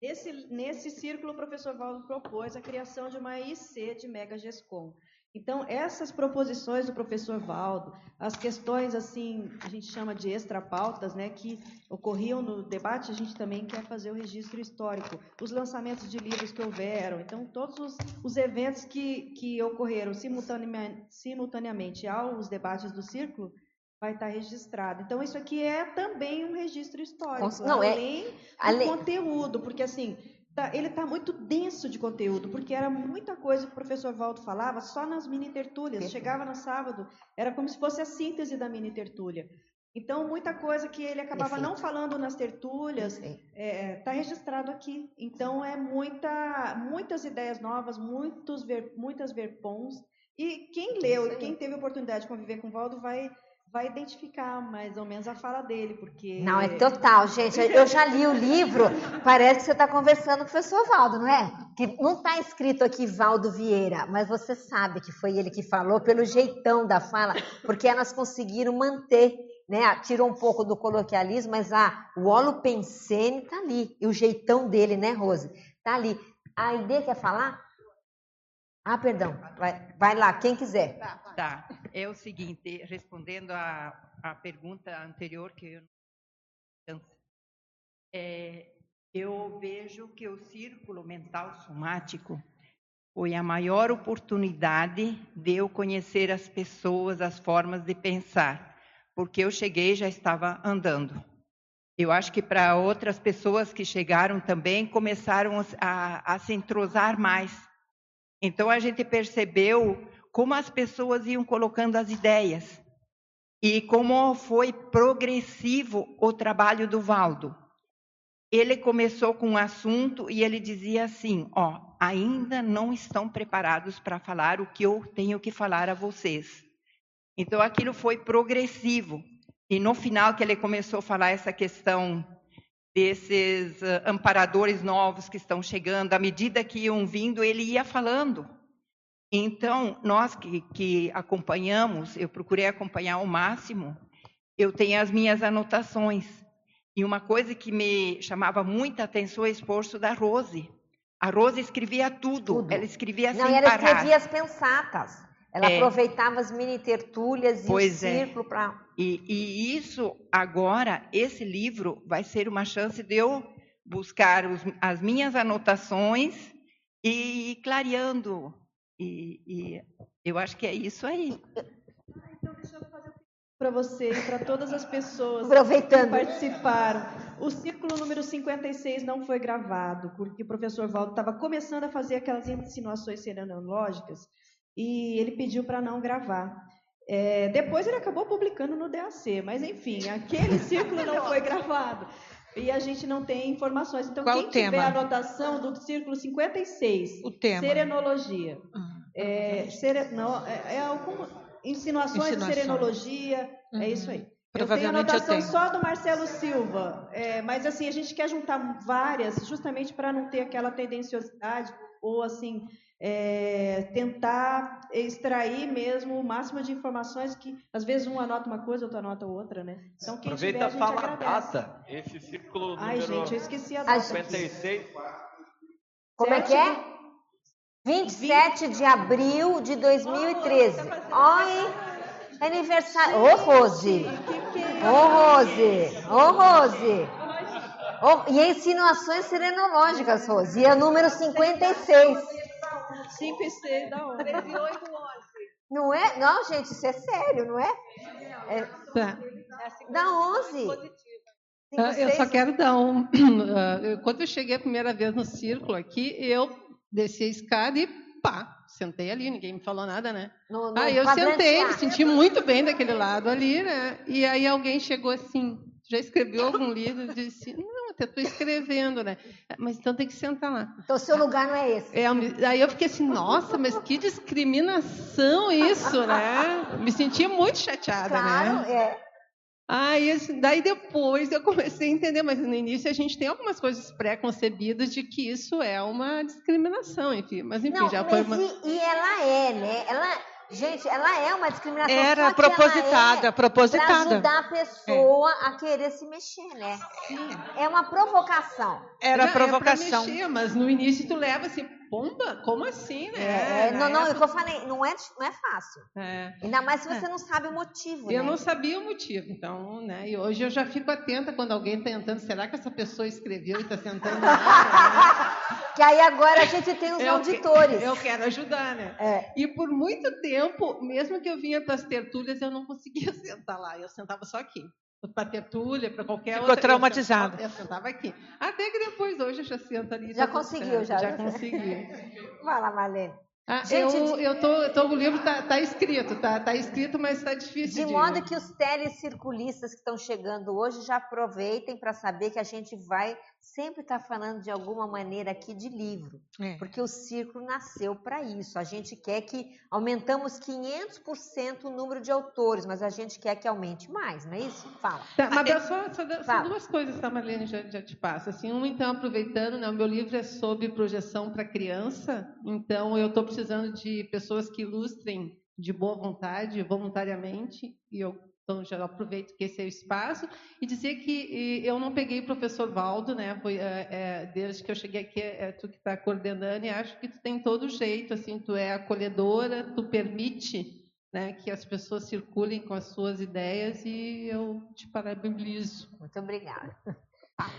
Nesse, nesse círculo, o professor Valdo propôs a criação de uma IC de Mega GESCOM. Então, essas proposições do professor Valdo, as questões, assim, a gente chama de extrapautas, né, que ocorriam no debate, a gente também quer fazer o registro histórico, os lançamentos de livros que houveram, então, todos os, os eventos que, que ocorreram simultaneamente, simultaneamente aos debates do círculo, vai estar registrado. Então, isso aqui é também um registro histórico, Não, é- além do além- conteúdo, porque assim, tá- ele está muito denso de conteúdo, porque era muita coisa que o professor Valdo falava só nas mini tertúlias. Chegava no sábado, era como se fosse a síntese da mini tertúlia. Então, muita coisa que ele acabava Perfeito. não falando nas tertúlias está registrado aqui. Então, é muita, muitas ideias novas, muitos ver, muitas verpons. E quem leu, e quem teve a oportunidade de conviver com o Valdo vai, vai identificar mais ou menos a fala dele, porque... Não, é total, gente. Eu já li o livro, parece que você está conversando com o professor Valdo, não é? Que não está escrito aqui Valdo Vieira, mas você sabe que foi ele que falou pelo jeitão da fala, porque elas conseguiram manter, né? Tirou um pouco do coloquialismo, mas ah, o Olo Pensene está ali, e o jeitão dele, né, Rose? Está ali. A ideia quer falar? Ah, perdão. Vai, vai lá, quem quiser. Tá. É o seguinte, respondendo à à pergunta anterior que eu é, eu vejo que o círculo mental somático foi a maior oportunidade de eu conhecer as pessoas, as formas de pensar, porque eu cheguei e já estava andando. Eu acho que para outras pessoas que chegaram também começaram a, a se entrosar mais. Então a gente percebeu como as pessoas iam colocando as ideias e como foi progressivo o trabalho do Valdo. Ele começou com um assunto e ele dizia assim: ó, ainda não estão preparados para falar o que eu tenho que falar a vocês. Então aquilo foi progressivo. E no final que ele começou a falar essa questão desses ah, amparadores novos que estão chegando, à medida que iam vindo, ele ia falando. Então, nós que, que acompanhamos, eu procurei acompanhar ao máximo, eu tenho as minhas anotações. E uma coisa que me chamava muita atenção é o esforço da Rose. A Rose escrevia tudo, ela escrevia Não, sem ela parar. escrevia as pensatas. Ela É. aproveitava as mini tertúlias e Pois o é. círculo para. E, e isso agora, esse livro vai ser uma chance de eu buscar os- as minhas anotações e ir clareando. E, e eu acho que é isso aí. para você e para todas as pessoas Aproveitando. que participaram. O círculo número 56 não foi gravado, porque o professor Valdo estava começando a fazer aquelas insinuações serenológicas e ele pediu para não gravar. É, depois ele acabou publicando no DAC, mas enfim, aquele círculo não foi gravado. E a gente não tem informações. Então, Qual quem o tiver tema? a anotação do círculo 56, O tema. serenologia. É, sere- não, é, é alguma, insinuações, de serenologia, Uhum. é isso aí. Eu tenho Provavelmente eu anotação tenho. só do Marcelo Silva, é, mas assim, a gente quer juntar várias, justamente para não ter aquela tendenciosidade, ou assim, é, tentar extrair mesmo o máximo de informações que, às vezes, um anota uma coisa, outro anota outra, né? Então, quem Aproveita tiver, a e gente fala a data. Esse Ai, número gente, eu esqueci a data. 56. Como é que é? 27 de abril de 2013. Oi! Aniversário. Ô, Rose! Ô, Rose! Ô, Rose! Ô, e insinuações serenológicas, Rose. E é o número 56. 5 e 6 da hora. Não é? Não, gente, isso é sério, não é? é Tá. da 11. Ah, Eu só quero dar um. ah, Quando eu cheguei a primeira vez no círculo aqui, eu desci a escada e pá, sentei ali, ninguém me falou nada, né? No- no Aí eu sentei, me senti muito bem daquele lado ali, né? E aí alguém chegou assim, já escreveu algum livro e disse: Não, até estou escrevendo, né? Mas então tem que sentar lá. Então, seu lugar não é esse. É, eu aí eu fiquei assim, nossa, mas que discriminação isso, né? Me senti muito chateada, Claro, né? é. Aí, assim, daí depois eu comecei a entender, mas no início a gente tem algumas coisas pré-concebidas de que isso é uma discriminação, enfim. Mas enfim, Não, já foi uma. e, e ela é, né? Ela, gente, ela é uma discriminação. Era só que ela propositada, é propositada. Pra ajudar a pessoa a querer se mexer, né? É uma provocação. Era Não, provocação. É pra mexer, mas no início tu leva assim, pomba, como assim, né? É, Na não, não, é o época- que eu falei, não é, não é fácil. É. Ainda mais se você não sabe o motivo, Eu né? não sabia o motivo, então, né? E hoje eu já fico atenta quando alguém está tentando, será que essa pessoa escreveu e está tentando. Que aí agora a gente tem os Eu que- auditores. Eu quero ajudar, né? É. E por muito tempo, mesmo que eu vinha para as tertúlias, eu não conseguia sentar lá. Eu sentava só aqui. Para tertúlia, para qualquer Ficou outra. eu traumatizada. Eu sentava aqui. Até que depois, hoje, eu já sento ali. Já tá tudo conseguiu, certo, já. Já consegui. Vai lá, Marlene. Ah, Gente, eu, eu tô, eu tô, o livro tá, tá escrito, tá, tá escrito, mas está difícil De de... modo que os telecirculistas que estão chegando hoje já aproveitem para saber que a gente vai sempre estar falando de alguma maneira aqui de livro, É. porque o círculo nasceu para isso. A gente quer que aumentamos 500% o número de autores, mas a gente quer que aumente mais, não é isso? Fala. Tá, mas é só, só, Fala. duas coisas, tá, Marlene? Já, já te passo. Assim, uma, então, aproveitando, né, o meu livro é sobre projeção para criança, então eu estou precisando de pessoas que ilustrem de boa vontade, voluntariamente, e eu então já aproveito que esse é o espaço e dizer que e, eu não peguei o professor Valdo, né? Foi é, é, desde que eu cheguei aqui é, é tu que está coordenando e acho que tu tem todo o jeito, assim, tu é acolhedora, tu permite né, que as pessoas circulem com as suas ideias e eu te parabenizo. Muito obrigada.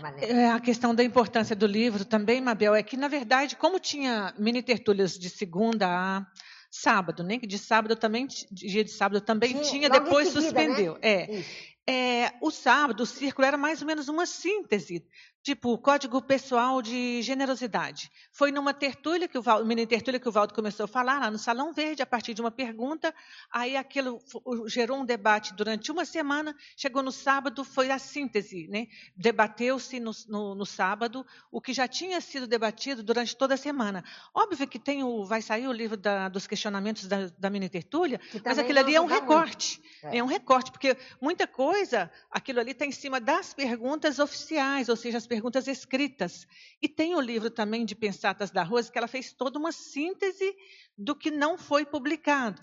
Marlene. É, a questão da importância do livro também, Mabel, é que, na verdade, como tinha mini tertúlias de segunda a sábado, né? que De sábado também, dia de sábado também Tinha, depois seguida, suspendeu. né? É. É, o sábado, o círculo era mais ou menos uma síntese, tipo código pessoal de generosidade. Foi numa tertúlia que o Valdo, mini tertúlia que o Valdo começou a falar lá no Salão Verde, a partir de uma pergunta, aí aquilo gerou um debate durante uma semana, chegou no sábado, foi a síntese, né? Debateu-se no, no- no sábado o que já tinha sido debatido durante toda a semana. Óbvio que tem o, vai sair o livro da- dos questionamentos da, da mini tertúlia, mas aquilo ali é um recorte. É. É um recorte, porque muita coisa, aquilo ali está em cima das perguntas oficiais, ou seja, as perguntas escritas. E tem o livro também de Pensatas da Rose, que ela fez toda uma síntese do que não foi publicado.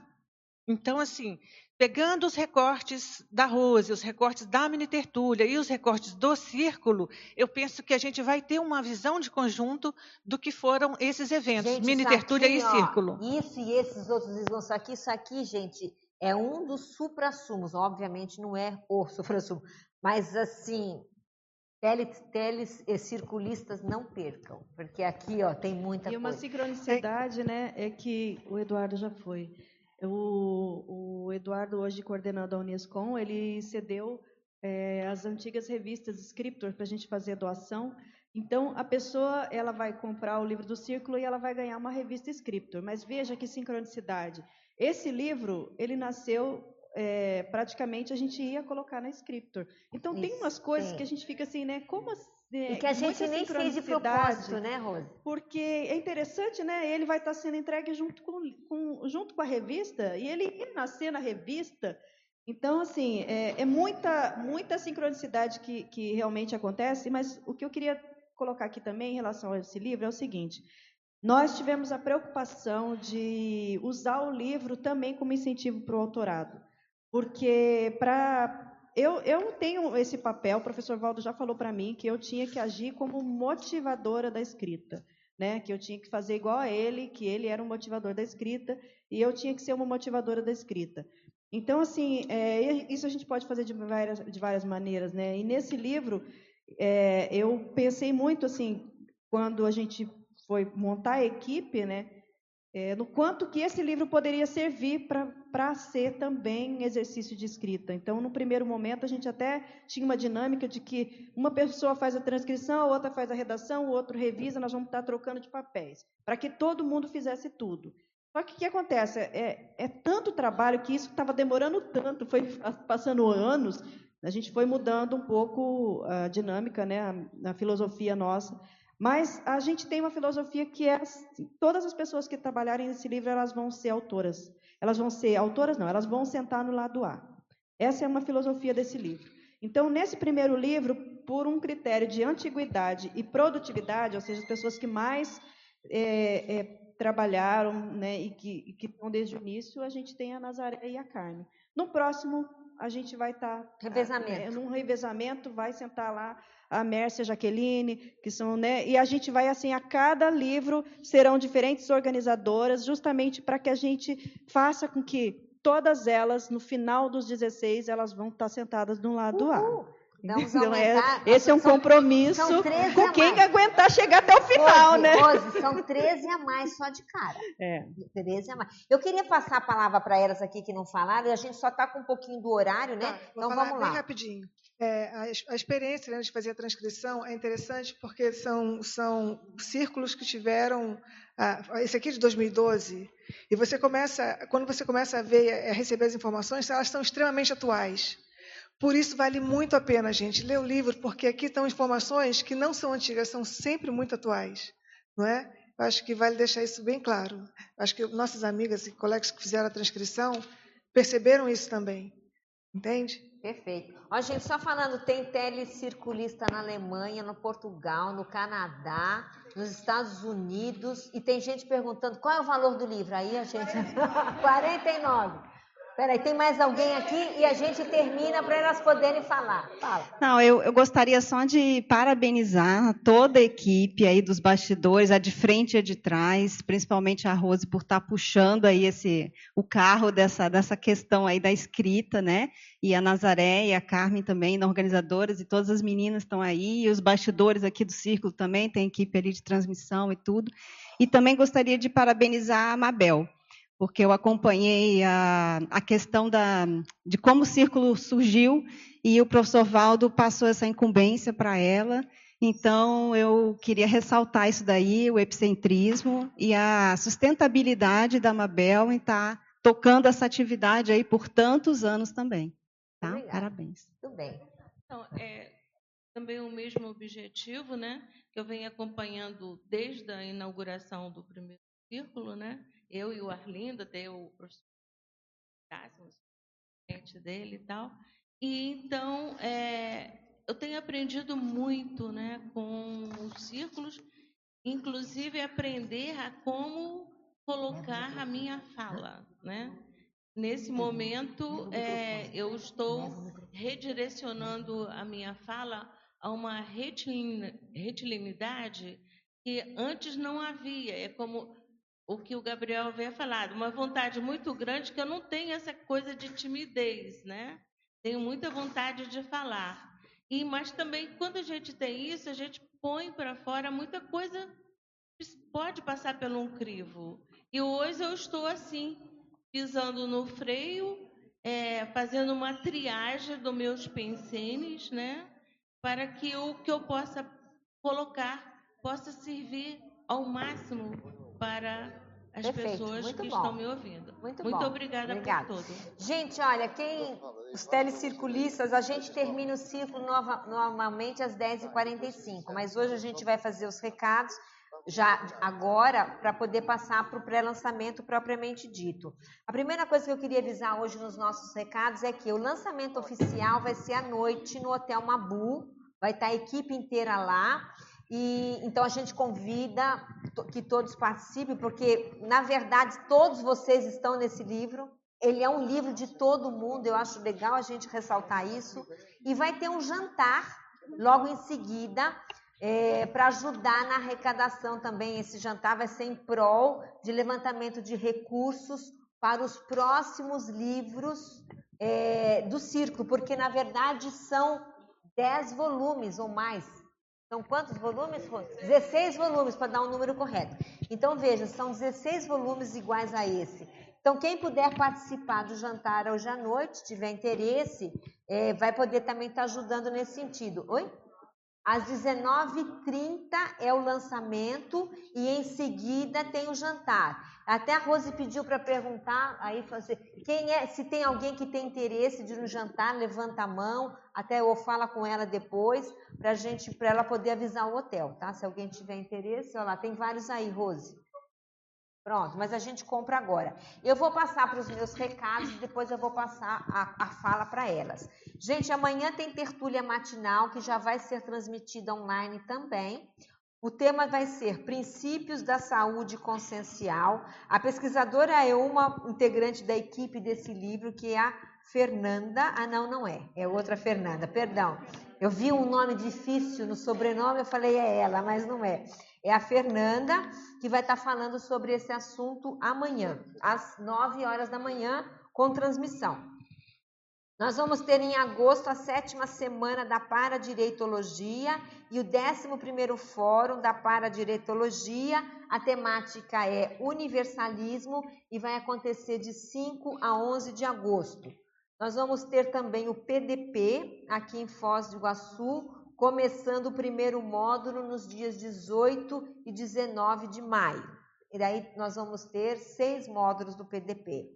Então, assim, pegando os recortes da Rose, os recortes da mini tertúlia e os recortes do círculo, eu penso que a gente vai ter uma visão de conjunto do que foram esses eventos, Gente, mini tertúlia aqui, e ó, círculo. Isso e esses outros isso aqui, isso aqui, gente, é um dos suprassumos. Obviamente não é o suprassumo, mas assim, teles, teles e circulistas não percam, porque aqui, ó, tem muita E uma coisa. sincronicidade, né, é que o Eduardo já foi. O, o Eduardo, hoje coordenando a Unescom, ele cedeu eh, as antigas revistas Scriptor para a gente fazer doação. Então, a pessoa ela vai comprar o livro do Círculo e ela vai ganhar uma revista Scriptor. Mas veja que sincronicidade. Esse livro, ele nasceu eh, praticamente a gente ia colocar na Scriptor. Então, tem Isso, umas coisas tem. que a gente fica assim, né? Como assim? E que a gente nem fez de propósito, né, Rose? Porque é interessante, né? Ele vai estar sendo entregue junto com, com- junto com a revista e ele nascer na revista. Então, assim, é, é muita, muita sincronicidade que, que realmente acontece, mas o que eu queria colocar aqui também em relação a esse livro é o seguinte: nós tivemos a preocupação de usar o livro também como incentivo para o autorado. Porque para. Eu, eu tenho esse papel, o professor Valdo já falou para mim que eu tinha que agir como motivadora da escrita. Né, que eu tinha que fazer igual a ele, que ele era um motivador da escrita, e eu tinha que ser uma motivadora da escrita. Então, assim, é, isso a gente pode fazer de várias, de várias maneiras. Né? E nesse livro, é, eu pensei muito, assim, quando a gente foi montar a equipe, né, é, no quanto que esse livro poderia servir para ser também exercício de escrita. Então, no primeiro momento, a gente até tinha uma dinâmica de que uma pessoa faz a transcrição, a outra faz a redação, o outro revisa, nós vamos estar trocando de papéis, para que todo mundo fizesse tudo. Só que o que acontece? É, é tanto trabalho que isso estava demorando tanto, foi passando anos, a gente foi mudando um pouco a dinâmica, né, a, a filosofia nossa. Mas a gente tem uma filosofia que é assim, todas as pessoas que trabalharem nesse livro elas vão ser autoras. Elas vão ser autoras, não, elas vão sentar no lado A. Essa é uma filosofia desse livro. Então, nesse primeiro livro, por um critério de antiguidade e produtividade, ou seja, as pessoas que mais é, é, trabalharam né, e, que, e que estão desde o início, a gente tem a Nazaré e a Carmen. No próximo, a gente vai estar. Tá, revezamento. É, num revezamento, vai sentar lá a Mércia Jaqueline, que são, né, e a gente vai assim, a cada livro serão diferentes organizadoras, justamente para que a gente faça com que todas elas, no final dos 16, elas vão estar sentadas de um lado do ar. Vamos Então, é- esse é um São- compromisso são 13 com quem aguentar chegar até o final, né? São 13 a mais só de cara. É. 13 a mais. Eu queria passar a palavra para elas aqui que não falaram, e a gente só está com um pouquinho do horário, né? Tá, Vou então falar vamos bem lá. rapidinho. É, a, a experiência né, de fazer a transcrição é interessante porque são, são círculos que tiveram. ah, esse aqui é de 2012, e você começa, quando você começa a ver, a receber as informações, elas são extremamente atuais. Por isso vale muito a pena, gente, ler o livro, porque aqui estão informações que não são antigas, são sempre muito atuais, não é? Eu acho que vale deixar isso bem claro. Eu acho que nossas amigas e colegas que fizeram a transcrição perceberam isso também, entende? Perfeito. Ó, gente, só falando, tem telecirculista na Alemanha, no Portugal, no Canadá, nos Estados Unidos, e tem gente perguntando qual é o valor do livro. Aí a gente. 49. Peraí, tem mais alguém aqui e a gente termina para elas poderem falar. Fala. Não, eu, eu gostaria só de parabenizar toda a equipe aí dos bastidores, a de frente e a de trás, principalmente a Rose por estar puxando aí esse o carro dessa, dessa questão aí da escrita, né? E a Nazaré e a Carmen também, organizadoras, e todas as meninas estão aí, e os bastidores aqui do círculo também, tem equipe ali de transmissão e tudo. E também gostaria de parabenizar a Mabel, porque eu acompanhei a, a questão da, de como o círculo surgiu e o professor Valdo passou essa incumbência para ela. Então, eu queria ressaltar isso daí, o epicentrismo e a sustentabilidade da Mabel em estar tocando essa atividade aí por tantos anos também. Tá? Obrigada. Parabéns. Tudo bem. Então, é também o mesmo objetivo, né? Que eu venho acompanhando desde a inauguração do primeiro círculo, né? Eu e o Arlindo, até o professor Cássio, frente dele e tal. E então, é, eu tenho aprendido muito, né? Com os círculos, inclusive aprender a como colocar a minha fala, né? Nesse momento, é, eu estou redirecionando a minha fala a uma retilin- retilinidade que antes não havia. É como o que o Gabriel havia falado, uma vontade muito grande que eu não tenho essa coisa de timidez, né? Tenho muita vontade de falar. E mas também quando a gente tem isso, a gente põe para fora muita coisa pode passar pelo um crivo. E hoje eu estou assim, pisando no freio, é, fazendo uma triagem dos meus pensenes, né? Para que o que eu possa colocar possa servir ao máximo para as Perfeito, pessoas muito que bom. estão me ouvindo. Muito, muito bom. obrigada Obrigada. por tudo. Gente, olha, quem os telecirculistas, a gente termina o círculo nova- normalmente às 10h45, mas hoje a gente vai fazer os recados já agora para poder passar para o pré-lançamento propriamente dito. A primeira coisa que eu queria avisar hoje nos nossos recados é que o lançamento oficial vai ser à noite no Hotel Mabu, vai estar a equipe inteira lá. E então a gente convida que todos participem, porque na verdade todos vocês estão nesse livro. Ele é um livro de todo mundo, eu acho legal a gente ressaltar isso. E vai ter um jantar logo em seguida para ajudar na arrecadação também. Esse jantar vai ser em prol de levantamento de recursos para os próximos livros é, do círculo, porque na verdade são 10 volumes ou mais. São quantos volumes? Rô? 16 volumes, para dar um número correto. Então, veja, são 16 volumes iguais a esse. Então, quem puder participar do jantar hoje à noite, tiver interesse, eh, vai poder também estar ajudando nesse sentido. Oi? Às 19h30 é o lançamento e em seguida tem o jantar. Até a Rose pediu para perguntar, aí assim, quem é, se tem alguém que tem interesse de ir no jantar, levanta a mão, até eu falo com ela depois, para gente, para ela poder avisar o hotel, tá? Se alguém tiver interesse, olha lá, tem vários aí, Rose. Pronto, mas a gente compra agora. Eu vou passar para os meus recados e depois eu vou passar a, a fala para elas. Gente, amanhã tem tertúlia matinal que já vai ser transmitida online também. O tema vai ser Princípios da Saúde Consciencial. A pesquisadora é uma integrante da equipe desse livro, que é a Fernanda. Ah, não, não é. É outra Fernanda, perdão. Eu vi um nome difícil no sobrenome, eu falei é ela, mas não é. É a Fernanda que vai estar falando sobre esse assunto amanhã, às 9 horas da manhã, com transmissão. Nós vamos ter em agosto a sétima semana da Paradireitologia e o 11º Fórum da Paradireitologia. A temática é Universalismo e vai acontecer de 5 a 11 de agosto. Nós vamos ter também o PDP aqui em Foz do Iguaçu, começando o primeiro módulo nos dias 18 e 19 de maio. E daí nós vamos ter seis módulos do PDP.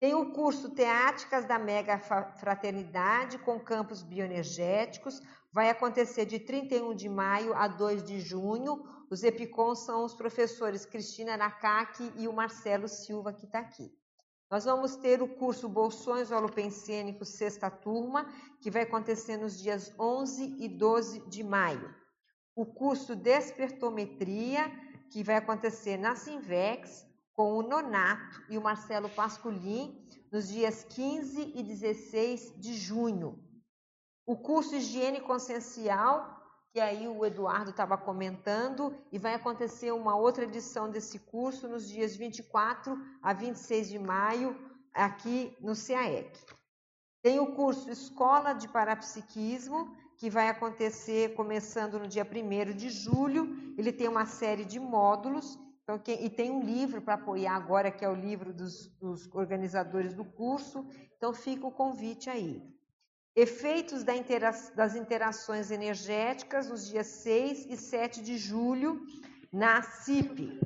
Tem o curso Teáticas da Mega Fraternidade com campos bioenergéticos. Vai acontecer de 31 de maio a 2 de junho. Os EPICON são os professores Cristina Nakaki e o Marcelo Silva, que está aqui. Nós vamos ter o curso Bolsões Holopensênicos, sexta turma, que vai acontecer nos dias 11 e 12 de maio. O curso Despertometria, que vai acontecer na Sinvex, com o Nonato e o Marcelo Pasculin nos dias 15 e 16 de junho. O curso Higiene Consciencial, que aí o Eduardo estava comentando, e vai acontecer uma outra edição desse curso nos dias 24 a 26 de maio, aqui no CAEC. Tem o curso Escola de Parapsiquismo, que vai acontecer começando no dia 1 de julho. Ele tem uma série de módulos então, e tem um livro para apoiar agora, que é o livro dos, dos, organizadores do curso. Então, fica o convite aí. Efeitos das interações energéticas nos dias 6 e 7 de julho na CIP.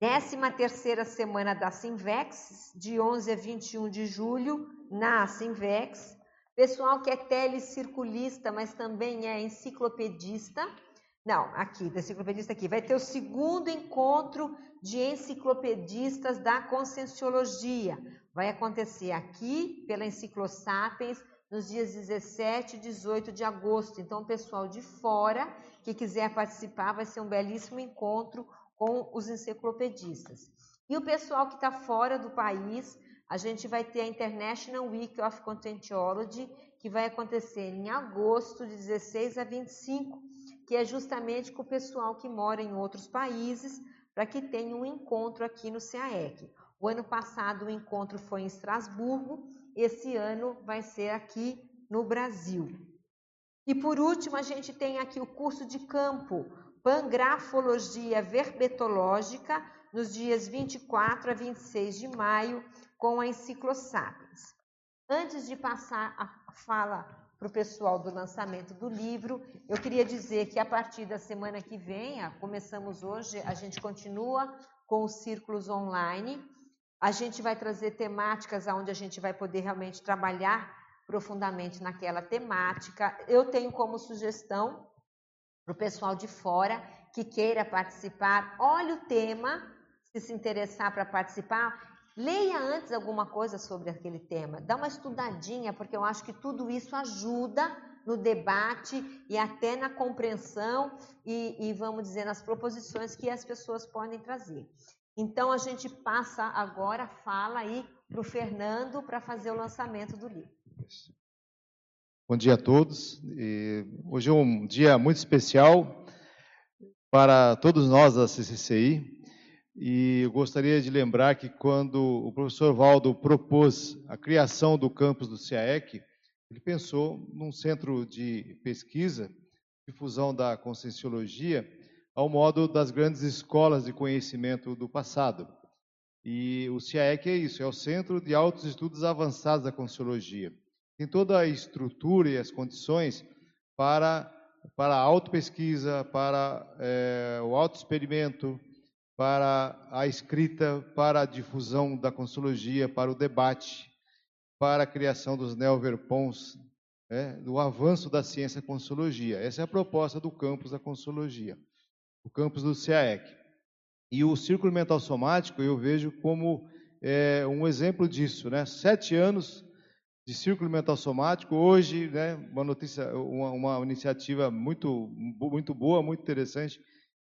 13 terceira semana da Simvex, de 11 a 21 de julho, na Simvex. Pessoal que é telecirculista, mas também é enciclopedista, não, aqui, da enciclopedista aqui. Vai ter o segundo encontro de enciclopedistas da Conscienciologia. Vai acontecer aqui, pela Enciclosapiens, nos dias 17 e 18 de agosto. Então, o pessoal de fora que quiser participar, vai ser um belíssimo encontro com os enciclopedistas. E o pessoal que está fora do país, a gente vai ter a International Week of Conscientiology, que vai acontecer em agosto, de 16 a 25 que é justamente com o pessoal que mora em outros países, para que tenha um encontro aqui no CAEC. O ano passado o encontro foi em Estrasburgo, esse ano vai ser aqui no Brasil. E por último, a gente tem aqui o curso de campo Pangrafologia Verbetológica, nos dias 24 a 26 de maio, com a Enciclosapiens. Antes de passar a fala para o pessoal do lançamento do livro. Eu queria dizer que a partir da semana que vem, começamos hoje, a gente continua com os círculos online. A gente vai trazer temáticas onde a gente vai poder realmente trabalhar profundamente naquela temática. Eu tenho como sugestão para o pessoal de fora que queira participar, olhe o tema, se se interessar para participar, Leia antes alguma coisa sobre aquele tema, dá uma estudadinha, porque eu acho que tudo isso ajuda no debate e até na compreensão e, e vamos dizer, nas proposições que as pessoas podem trazer. Então a gente passa agora, fala aí para o Fernando para fazer o lançamento do livro. Bom dia a todos. E hoje é um dia muito especial para todos nós da CCCI. E eu gostaria de lembrar que quando o professor Valdo propôs a criação do campus do CIAEC, ele pensou num centro de pesquisa, difusão da conscienciologia, ao modo das grandes escolas de conhecimento do passado. E o CIAEC é isso, é o Centro de Altos Estudos Avançados da Conscienciologia. Tem toda a estrutura e as condições para, para a autopesquisa, para é, o autoexperimento, para a escrita, para a difusão da consologia, para o debate, para a criação dos neoverpons, né, do avanço da ciência consologia. Essa é a proposta do campus da consologia, o campus do CIAEC. E o círculo mental somático eu vejo como é, um exemplo disso, né? Sete anos de círculo mental somático, hoje, né? Uma notícia, uma, uma iniciativa muito, muito boa, muito interessante,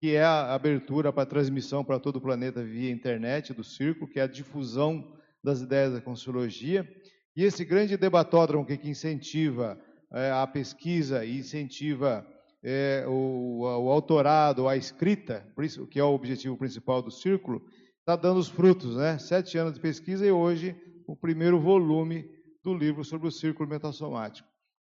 que é a abertura para transmissão para todo o planeta via internet do círculo, que é a difusão das ideias da Consciologia. E esse grande debatódromo que, que incentiva é, a pesquisa e incentiva é, o, o, autorado, a escrita, que é o objetivo principal do círculo, está dando os frutos, né? Sete anos de pesquisa e hoje o primeiro volume do livro sobre o círculo mental somático.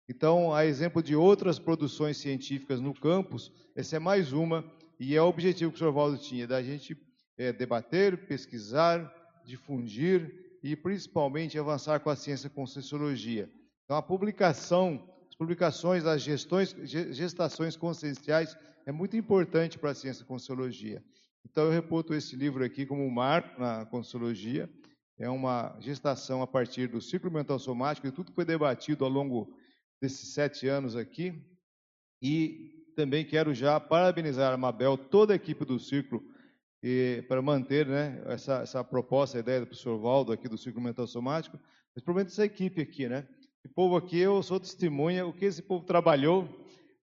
Então, a exemplo de outras produções científicas no campus, essa é mais uma, e é o objetivo que o senhor Valdo tinha, da gente é, debater, pesquisar, difundir e principalmente avançar com a ciência com sociologia. Então, a publicação, publicações das gestões, gestações conscienciais é muito importante para a ciência com sociologia. Então, eu reputo esse livro aqui como um marco na consciologia. É uma gestação a partir do ciclo mental somático e tudo que foi debatido ao longo desses sete anos aqui. E também quero já parabenizar a Mabel, toda a equipe do Círculo, e, para manter né, essa, essa proposta, a ideia do professor Valdo aqui do Círculo Mental Somático, mas provavelmente essa equipe aqui, né? Esse povo aqui, eu sou testemunha, o que esse povo trabalhou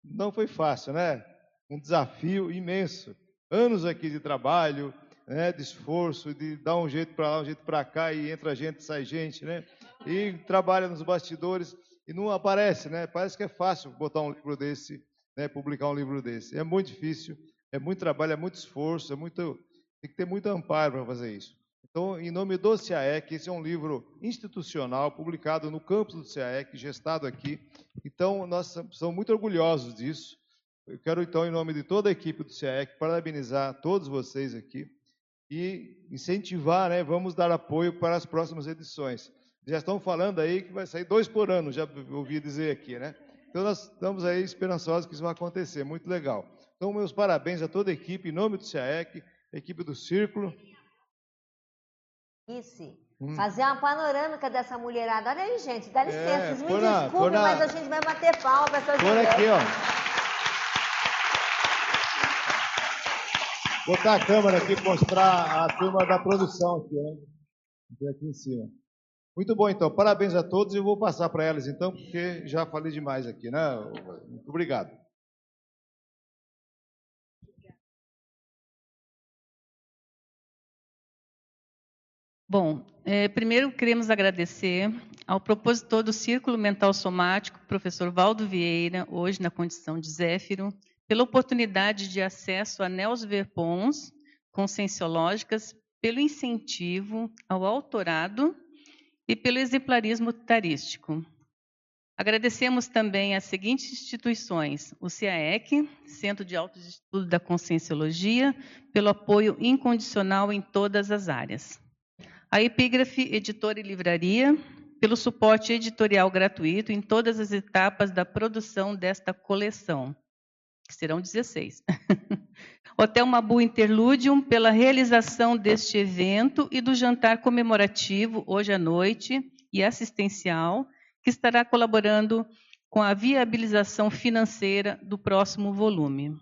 não foi fácil, né? Um desafio imenso. Anos aqui de trabalho, né, de esforço, de dar um jeito para lá, um jeito para cá, e entra gente, sai gente, né? E trabalha nos bastidores e não aparece, né? Parece que é fácil botar um livro desse né, publicar um livro desse. É muito difícil, é muito trabalho, é muito esforço, é muito, tem que ter muito amparo para fazer isso. Então, em nome do CAEC, esse é um livro institucional, publicado no campus do CAEC, gestado aqui. Então, nós somos muito orgulhosos disso. Eu quero, então, em nome de toda a equipe do CAEC, parabenizar todos vocês aqui e incentivar, né, vamos dar apoio para as próximas edições. Já estão falando aí que vai sair dois por ano, já ouvi dizer aqui, né? Então nós estamos aí esperançosos que isso vai acontecer, muito legal. Então meus parabéns a toda a equipe, em nome do CIAEC, equipe do Círculo. Isso. Hum. Fazer uma panorâmica dessa mulherada. Olha aí, gente, dá licença, é, vocês me desculpem, na... mas a gente vai bater palma para essas Por aqui, ó. Botar a câmera aqui, mostrar a turma da produção aqui, né? Aqui em cima. Muito bom, então. Parabéns a todos e eu vou passar para elas, então, porque já falei demais aqui, né? Muito obrigado. Bom, é, primeiro queremos agradecer ao propositor do Círculo Mental Somático, professor Valdo Vieira, hoje na condição de Zéfiro, pela oportunidade de acesso a Nels Verpons conscienciológicas, pelo incentivo ao autorado e pelo exemplarismo tarístico. Agradecemos também às seguintes instituições: o CAEC, Centro de Altos Estudos da Conscienciologia, pelo apoio incondicional em todas as áreas. A Epígrafe Editora e Livraria, pelo suporte editorial gratuito em todas as etapas da produção desta coleção, que serão 16. Hotel Mabu Interludium pela realização deste evento e do jantar comemorativo hoje à noite e assistencial, que estará colaborando com a viabilização financeira do próximo volume.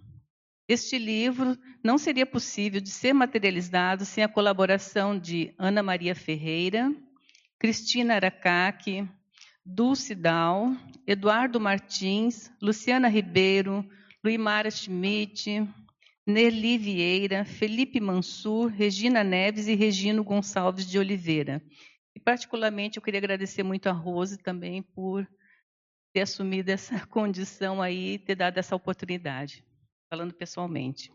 Este livro não seria possível de ser materializado sem a colaboração de Ana Maria Ferreira, Cristina Aracaque, Dulce Dal, Eduardo Martins, Luciana Ribeiro, Luimara Schmidt, Nerli Vieira, Felipe Mansur, Regina Neves e Regino Gonçalves de Oliveira. E, particularmente, eu queria agradecer muito a Rose também por ter assumido essa condição aí, ter dado essa oportunidade, falando pessoalmente.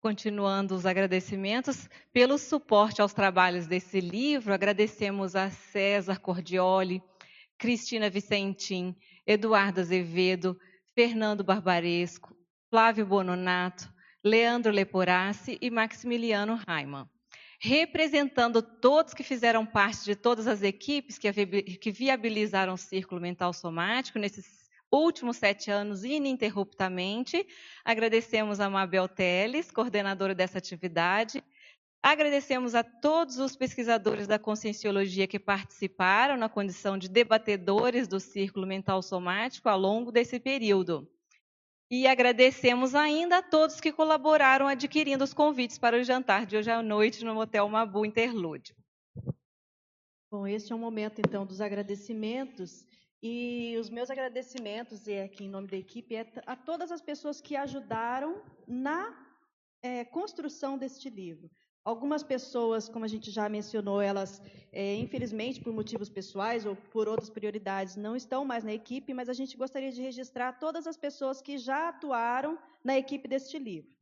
Continuando os agradecimentos pelo suporte aos trabalhos desse livro, agradecemos a César Cordioli, Cristina Vicentim, Eduardo Azevedo, Fernando Barbaresco, Flávio Bononato, Leandro Leporassi e Maximiliano Raiman. Representando todos que fizeram parte de todas as equipes que viabilizaram o Círculo Mental Somático nesses últimos sete anos ininterruptamente, agradecemos a Mabel Teles, coordenadora dessa atividade, Agradecemos a todos os pesquisadores da conscienciologia que participaram na condição de debatedores do Círculo Mental Somático ao longo desse período. E agradecemos ainda a todos que colaboraram adquirindo os convites para o jantar de hoje à noite no Motel Mabu Interlúdio. Bom, este é o momento, então, dos agradecimentos. E os meus agradecimentos, e aqui em nome da equipe, é a todas as pessoas que ajudaram na é, construção deste livro. Algumas pessoas, como a gente já mencionou, elas, é, infelizmente, por motivos pessoais ou por outras prioridades, não estão mais na equipe, mas a gente gostaria de registrar todas as pessoas que já atuaram na equipe deste livro.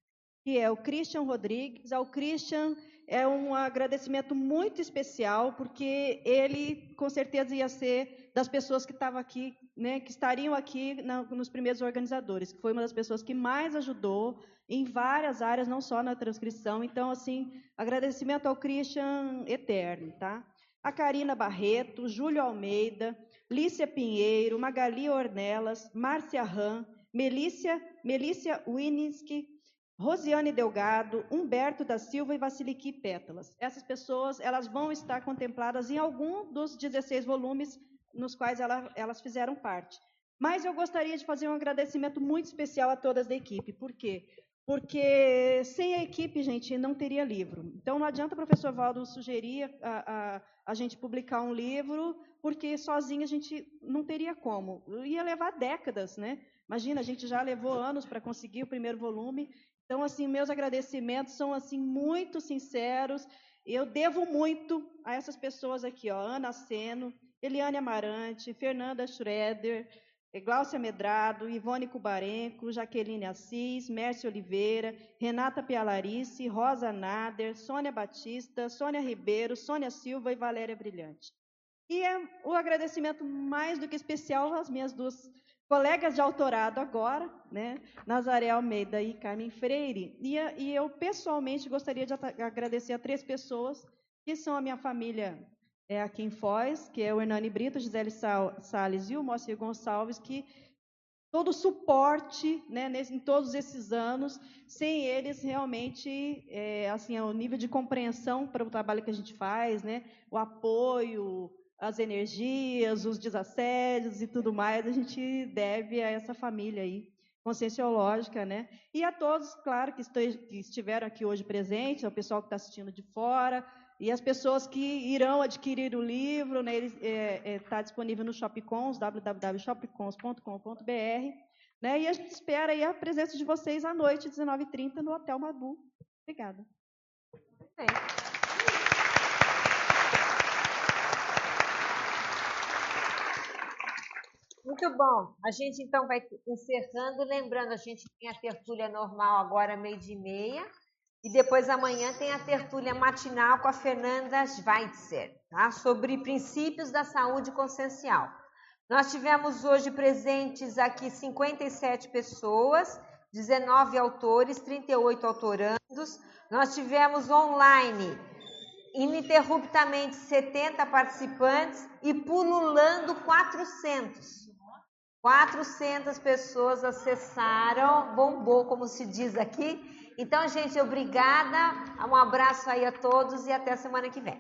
Que é o Christian Rodrigues. Ao Christian é um agradecimento muito especial, porque ele, com certeza, ia ser das pessoas que estavam aqui, né, que estariam aqui na, nos primeiros organizadores, que foi uma das pessoas que mais ajudou em várias áreas, não só na transcrição. Então, assim, agradecimento ao Christian eterno, tá? A Karina Barreto, Júlio Almeida, Lícia Pinheiro, Magali Ornelas, Márcia Ram, Melícia, Melícia Wininski, Rosiane Delgado, Humberto da Silva e Vasiliki Pétalas. Essas pessoas elas vão estar contempladas em algum dos 16 volumes nos quais ela, elas fizeram parte. Mas eu gostaria de fazer um agradecimento muito especial a todas da equipe. Por quê? porque sem a equipe, gente, não teria livro. Então, não adianta o professor Valdo sugerir a, a, a gente publicar um livro, porque sozinho a gente não teria como. Ia levar décadas, né? Imagina, a gente já levou anos para conseguir o primeiro volume. Então, assim, meus agradecimentos são assim muito sinceros. Eu devo muito a essas pessoas aqui, ó, Ana Seno, Eliane Amarante, Fernanda Schroeder, Gláucia Medrado, Ivone Cubarenco, Jaqueline Assis, Mércia Oliveira, Renata Pialarice, Rosa Nader, Sônia Batista, Sônia Ribeiro, Sônia Silva e Valéria Brilhante. E é o agradecimento mais do que especial às minhas duas colegas de autorado agora, né, Nazaré Almeida e Carmen Freire. E, e eu pessoalmente gostaria de agradecer a três pessoas que são a minha família é, aqui em Foz, que é o Hernani Brito, Gisele Salles e o Moacir Gonçalves, que todo o suporte né, em todos esses anos, sem eles realmente, é, assim, o nível de compreensão para o trabalho que a gente faz, né, o apoio, as energias, os desassédios e tudo mais, a gente deve a essa família aí, conscienciológica, né? E a todos, claro, que, estiveram aqui hoje presentes, ao pessoal que está assistindo de fora, e as pessoas que irão adquirir o livro, né, ele está é, é, tá disponível no Shopcons, www.shopcons.com.br. Né, e a gente espera aí a presença de vocês à noite, 19h30, no Hotel Mabu. Obrigada. Muito bom. A gente então vai encerrando, lembrando, a gente tem a tertúlia normal agora, meio de meia. E depois amanhã tem a tertúlia matinal com a Fernanda Schweitzer, tá? sobre princípios da saúde consciencial. Nós tivemos hoje presentes aqui 57 pessoas, 19 autores, 38 autorandos. Nós tivemos online ininterruptamente 70 participantes e pululando 400. 400 pessoas acessaram, bombou, como se diz aqui, então, gente, obrigada. Um abraço aí a todos e até semana que vem.